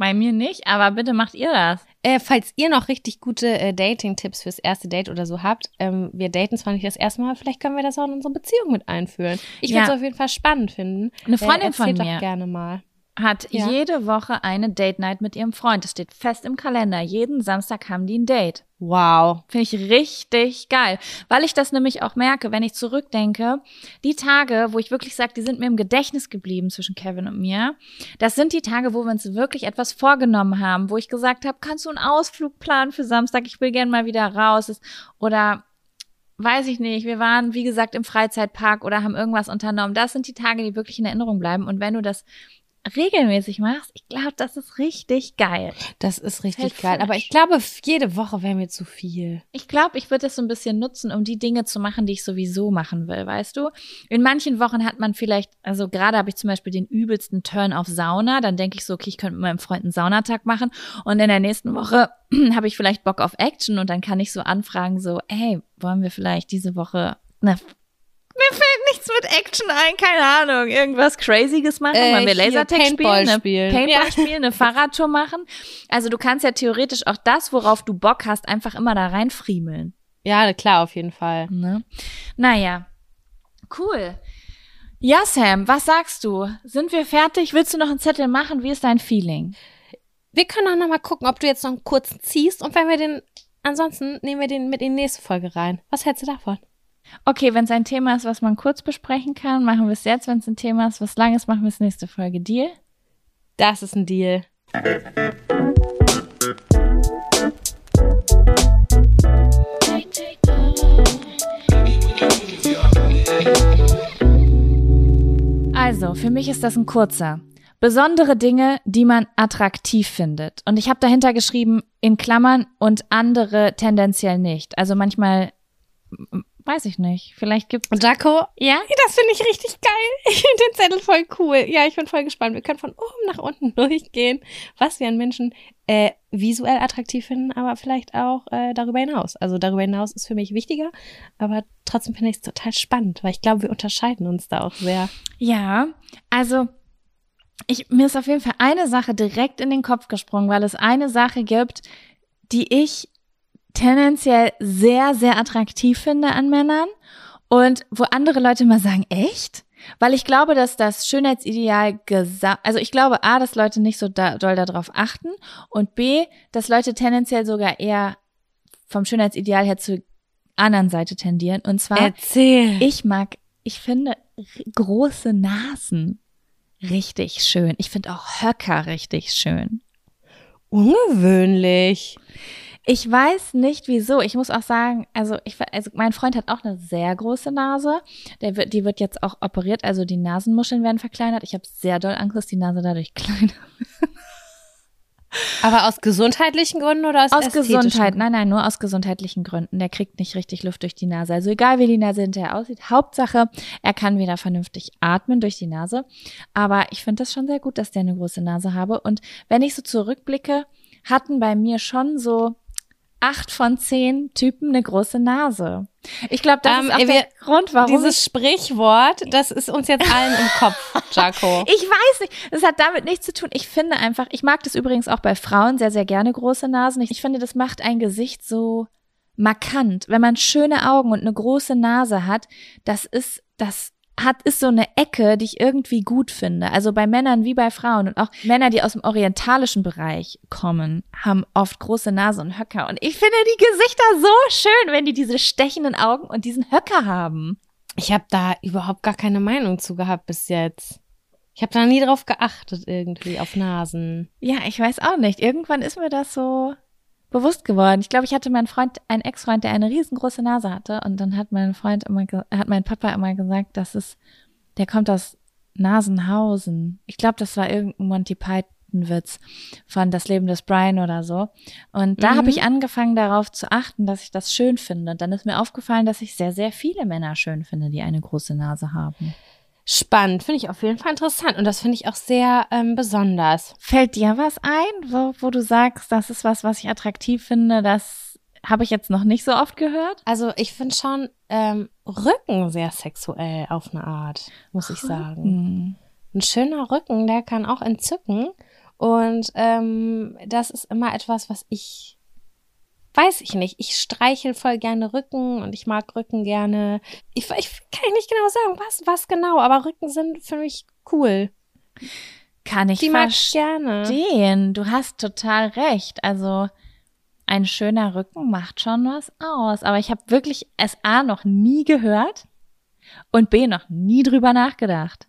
Bei mir nicht, aber bitte macht ihr das. äh, falls ihr noch richtig gute äh, Dating-Tipps fürs erste Date oder so habt, ähm, wir daten zwar nicht das erste Mal, vielleicht können wir das auch in unsere Beziehung mit einführen. Ich würde es Ja. auf jeden Fall spannend finden. Eine Äh, Freundin von erzählt mir. Doch gerne mal. Hat Ja. jede Woche eine Date Night mit ihrem Freund. Das steht fest im Kalender. Jeden Samstag haben die ein Date. Wow. Finde ich richtig geil, weil ich das nämlich auch merke, wenn ich zurückdenke, die Tage, wo ich wirklich sage, die sind mir im Gedächtnis geblieben zwischen Kevin und mir, das sind die Tage, wo wir uns wirklich etwas vorgenommen haben, wo ich gesagt habe, kannst du einen Ausflug planen für Samstag, ich will gern mal wieder raus oder weiß ich nicht, wir waren wie gesagt im Freizeitpark oder haben irgendwas unternommen. Das sind die Tage, die wirklich in Erinnerung bleiben und wenn du das regelmäßig machst, ich glaube, das ist richtig geil. Das ist richtig Fällt geil. Aber ich glaube, jede Woche wäre mir zu viel. Ich glaube, ich würde das so ein bisschen nutzen, um die Dinge zu machen, die ich sowieso machen will, weißt du? In manchen Wochen hat man vielleicht, also gerade habe ich zum Beispiel den übelsten Turn auf Sauna, dann denke ich so, okay, ich könnte mit meinem Freund einen Saunatag machen und in der nächsten Woche habe ich vielleicht Bock auf Action und dann kann ich so anfragen, so, hey, wollen wir vielleicht diese Woche, na, mir fällt nichts mit Action ein, keine Ahnung, irgendwas Crazyes machen, Äh, wollen wir Lasertag Paintball spielen, eine spielen. Paintball Ja. spielen, eine Fahrradtour machen. Also du kannst ja theoretisch auch das, worauf du Bock hast, einfach immer da reinfriemeln. Ja, klar, auf jeden Fall. Ne? Naja, cool. Ja, Sam, was sagst du? Sind wir fertig? Willst du noch einen Zettel machen? Wie ist dein Feeling? Wir können auch noch mal gucken, ob du jetzt noch einen kurzen ziehst und wenn wir den, ansonsten nehmen wir den mit in die nächste Folge rein. Was hältst du davon? Okay, wenn es ein Thema ist, was man kurz besprechen kann, machen wir es jetzt. Wenn es ein Thema ist, was lang ist, machen wir es nächste Folge. Deal? Das ist ein Deal. Also, für mich ist das ein kurzer. Besondere Dinge, die man attraktiv findet. Und ich habe dahinter geschrieben, in Klammern und andere tendenziell nicht. Also manchmal, weiß ich nicht, vielleicht gibt Und Jaco, Ja? das finde ich richtig geil. Ich finde den Zettel voll cool. Ja, ich bin voll gespannt. Wir können von oben nach unten durchgehen, was wir an Menschen äh, visuell attraktiv finden, aber vielleicht auch äh, darüber hinaus. Also darüber hinaus ist für mich wichtiger, aber trotzdem finde ich es total spannend, weil ich glaube, wir unterscheiden uns da auch sehr. Ja, also ich, mir ist auf jeden Fall eine Sache direkt in den Kopf gesprungen, weil es eine Sache gibt, die ich tendenziell sehr, sehr attraktiv finde an Männern und wo andere Leute mal sagen, echt? Weil ich glaube, dass das Schönheitsideal gesa also ich glaube A, dass Leute nicht so da, doll darauf achten und B, dass Leute tendenziell sogar eher vom Schönheitsideal her zur anderen Seite tendieren und zwar Erzähl. ich mag, ich finde große Nasen richtig schön. Ich finde auch Höcker richtig schön. Ungewöhnlich. Ich weiß nicht wieso. Ich muss auch sagen, also ich, also mein Freund hat auch eine sehr große Nase. Der wird, die wird jetzt auch operiert, also die Nasenmuscheln werden verkleinert. Ich habe sehr doll Angst, dass die Nase dadurch kleiner Aber aus gesundheitlichen Gründen oder aus, Aus Gesundheit, nein, nein, nur aus gesundheitlichen Gründen. Der kriegt nicht richtig Luft durch die Nase. Also egal, wie die Nase hinterher aussieht. Hauptsache, er kann wieder vernünftig atmen durch die Nase. Aber ich finde das schon sehr gut, dass der eine große Nase habe. Und wenn ich so zurückblicke, hatten bei mir schon so acht von zehn Typen eine große Nase. Ich glaube, das Ähm, ist auch wir- der Grund, warum Dieses Sprichwort, das ist uns jetzt allen im Kopf, Jaco. Ich weiß nicht. Es hat damit nichts zu tun. Ich finde einfach, ich mag das übrigens auch bei Frauen sehr, sehr gerne große Nasen. Ich finde, das macht ein Gesicht so markant. Wenn man schöne Augen und eine große Nase hat, das ist, das hat, ist so eine Ecke, die ich irgendwie gut finde. Also bei Männern wie bei Frauen und auch Männer, die aus dem orientalischen Bereich kommen, haben oft große Nase und Höcker. Und ich finde die Gesichter so schön, wenn die diese stechenden Augen und diesen Höcker haben. Ich habe da überhaupt gar keine Meinung zu gehabt bis jetzt. Ich habe da nie drauf geachtet irgendwie auf Nasen. Ja, ich weiß auch nicht. Irgendwann ist mir das so bewusst geworden. Ich glaube, ich hatte meinen Freund, einen Ex-Freund, der eine riesengroße Nase hatte und dann hat mein Freund immer, hat mein Papa immer gesagt, dass es, der kommt aus Nasenhausen. Ich glaube, das war irgendein Monty Python Witz von Das Leben des Brian oder so. Und da Mhm. habe ich angefangen darauf zu achten, dass ich das schön finde. Und dann ist mir aufgefallen, dass ich sehr, sehr viele Männer schön finde, die eine große Nase haben. Spannend, finde ich auf jeden Fall interessant und das finde ich auch sehr ähm, besonders. Fällt dir was ein, wo, wo du sagst, das ist was, was ich attraktiv finde, das habe ich jetzt noch nicht so oft gehört? Also ich finde schon ähm, Rücken sehr sexuell auf eine Art, muss ich sagen. Hm. Ein schöner Rücken, der kann auch entzücken. Und ähm, das ist immer etwas, was ich weiß ich nicht. Ich streichel voll gerne Rücken und ich mag Rücken gerne. Ich, ich kann nicht genau sagen, was, was genau, aber Rücken sind für mich cool. Kann ich Die mag ich gerne. verstehen. Du hast total recht. Also ein schöner Rücken macht schon was aus. Aber ich habe wirklich SA noch nie gehört und B noch nie drüber nachgedacht.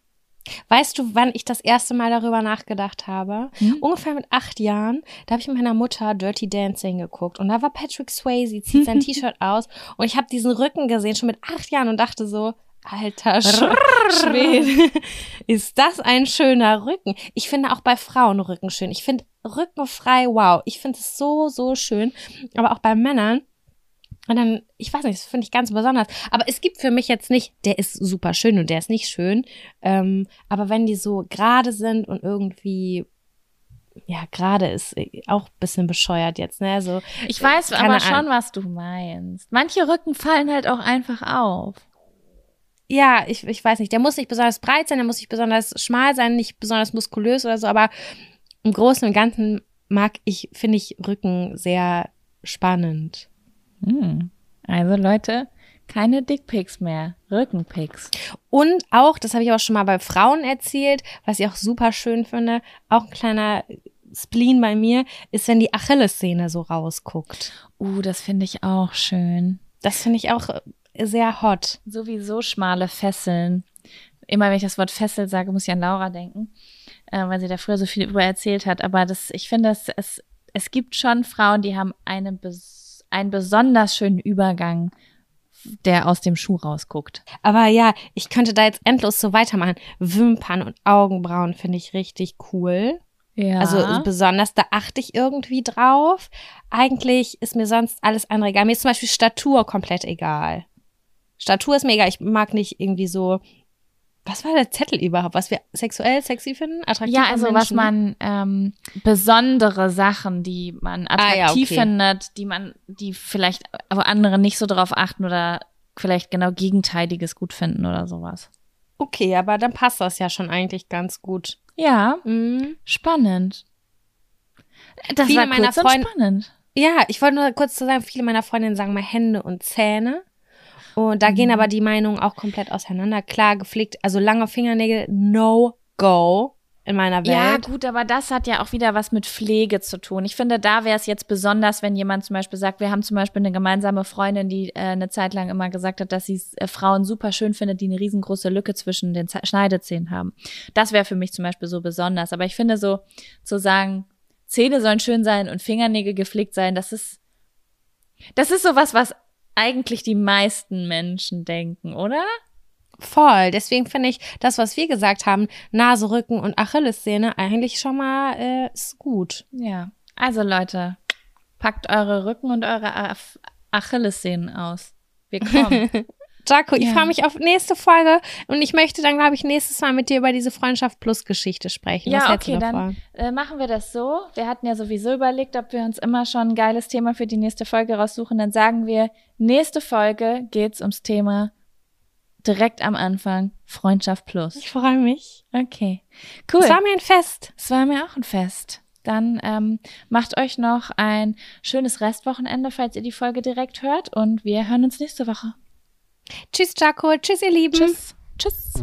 Weißt du, wann ich das erste Mal darüber nachgedacht habe? Hm? Ungefähr mit acht Jahren. Da habe ich mit meiner Mutter Dirty Dancing geguckt. Und da war Patrick Swayze, zieht sein T-Shirt aus. Und ich habe diesen Rücken gesehen, schon mit acht Jahren, und dachte so, alter Sch Schwede, ist das ein schöner Rücken. Ich finde auch bei Frauen Rücken schön. Ich finde rückenfrei, wow. Ich finde es so, so schön. Aber auch bei Männern. Und dann, ich weiß nicht, das finde ich ganz besonders. Aber es gibt für mich jetzt nicht, der ist super schön und der ist nicht schön. Ähm, aber wenn die so gerade sind und irgendwie, ja, gerade ist äh, auch ein bisschen bescheuert jetzt, ne? So, Ich weiß Keine aber schon, Ahnung. was du meinst. Manche Rücken fallen halt auch einfach auf. ja, ich, ich weiß nicht, der muss nicht besonders breit sein, der muss nicht besonders schmal sein, nicht besonders muskulös oder so, aber im Großen und Ganzen mag ich, finde ich Rücken sehr spannend. Hm. Also Leute, keine Dickpics mehr, Rückenpics. Und auch, das habe ich auch schon mal bei Frauen erzählt, was ich auch super schön finde, auch ein kleiner Spleen bei mir, ist, wenn die Achillessehne so rausguckt. Uh, das finde ich auch schön. Das finde ich auch äh, sehr hot. Sowieso schmale Fesseln. Immer wenn ich das Wort Fessel sage, muss ich an Laura denken, äh, weil sie da früher so viel über erzählt hat. Aber das, ich finde, es, es, gibt schon Frauen, die haben einen, bes einen besonders schönen Übergang, der aus dem Schuh rausguckt. Aber ja, ich könnte da jetzt endlos so weitermachen. Wimpern und Augenbrauen finde ich richtig cool. Ja. Also besonders, da achte ich irgendwie drauf. Eigentlich ist mir sonst alles andere egal. Mir ist zum Beispiel Statur komplett egal. Statur ist mir egal. Ich mag nicht irgendwie so. Was war der Zettel überhaupt? Was wir sexuell sexy finden? Attraktiv ja, also was man ähm, besondere Sachen, die man Ah, ja, attraktiv okay. findet, die man, die vielleicht wo andere nicht so drauf achten oder vielleicht genau Gegenteiliges gut finden oder sowas. Okay, aber dann passt das ja schon eigentlich ganz gut. Ja, Mhm. spannend. Das Viele war meiner Freund- spannend. Ja, ich wollte nur kurz zu sagen, viele meiner Freundinnen sagen mal Hände und Zähne. Und da Mhm. gehen aber die Meinungen auch komplett auseinander. Klar, gepflegt, also lange Fingernägel, no go in meiner Ja, Welt. gut, aber das hat ja auch wieder was mit Pflege zu tun. Ich finde, da wäre es jetzt besonders, wenn jemand zum Beispiel sagt, wir haben zum Beispiel eine gemeinsame Freundin, die äh, eine Zeit lang immer gesagt hat, dass sie äh, Frauen super schön findet, die eine riesengroße Lücke zwischen den Z Schneidezähnen haben. Das wäre für mich zum Beispiel so besonders. Aber ich finde so, zu sagen, Zähne sollen schön sein und Fingernägel gepflegt sein, das ist, das ist sowas, was eigentlich die meisten Menschen denken, oder? Voll. Deswegen finde ich das, was wir gesagt haben, Nase, Rücken und Achillessehne, eigentlich schon mal äh, ist gut. Ja. Also Leute, packt eure Rücken und eure Ach Achillessehnen aus. Wir kommen. Jaco, ich Ja. freue mich auf nächste Folge und ich möchte dann, glaube ich, nächstes Mal mit dir über diese Freundschaft plus Geschichte sprechen. Ja, okay, dann äh, machen wir das so. Wir hatten ja sowieso überlegt, ob wir uns immer schon ein geiles Thema für die nächste Folge raussuchen. Dann sagen wir, nächste Folge geht's ums Thema direkt am Anfang Freundschaft plus. Ich freue mich. Okay, cool. Es war mir ein Fest. Es war mir auch ein Fest. Dann ähm, macht euch noch ein schönes Restwochenende, falls ihr die Folge direkt hört. Und wir hören uns nächste Woche. Tschüss, Jaco. Tschüss, ihr Lieben. Tschüss. Tschüss.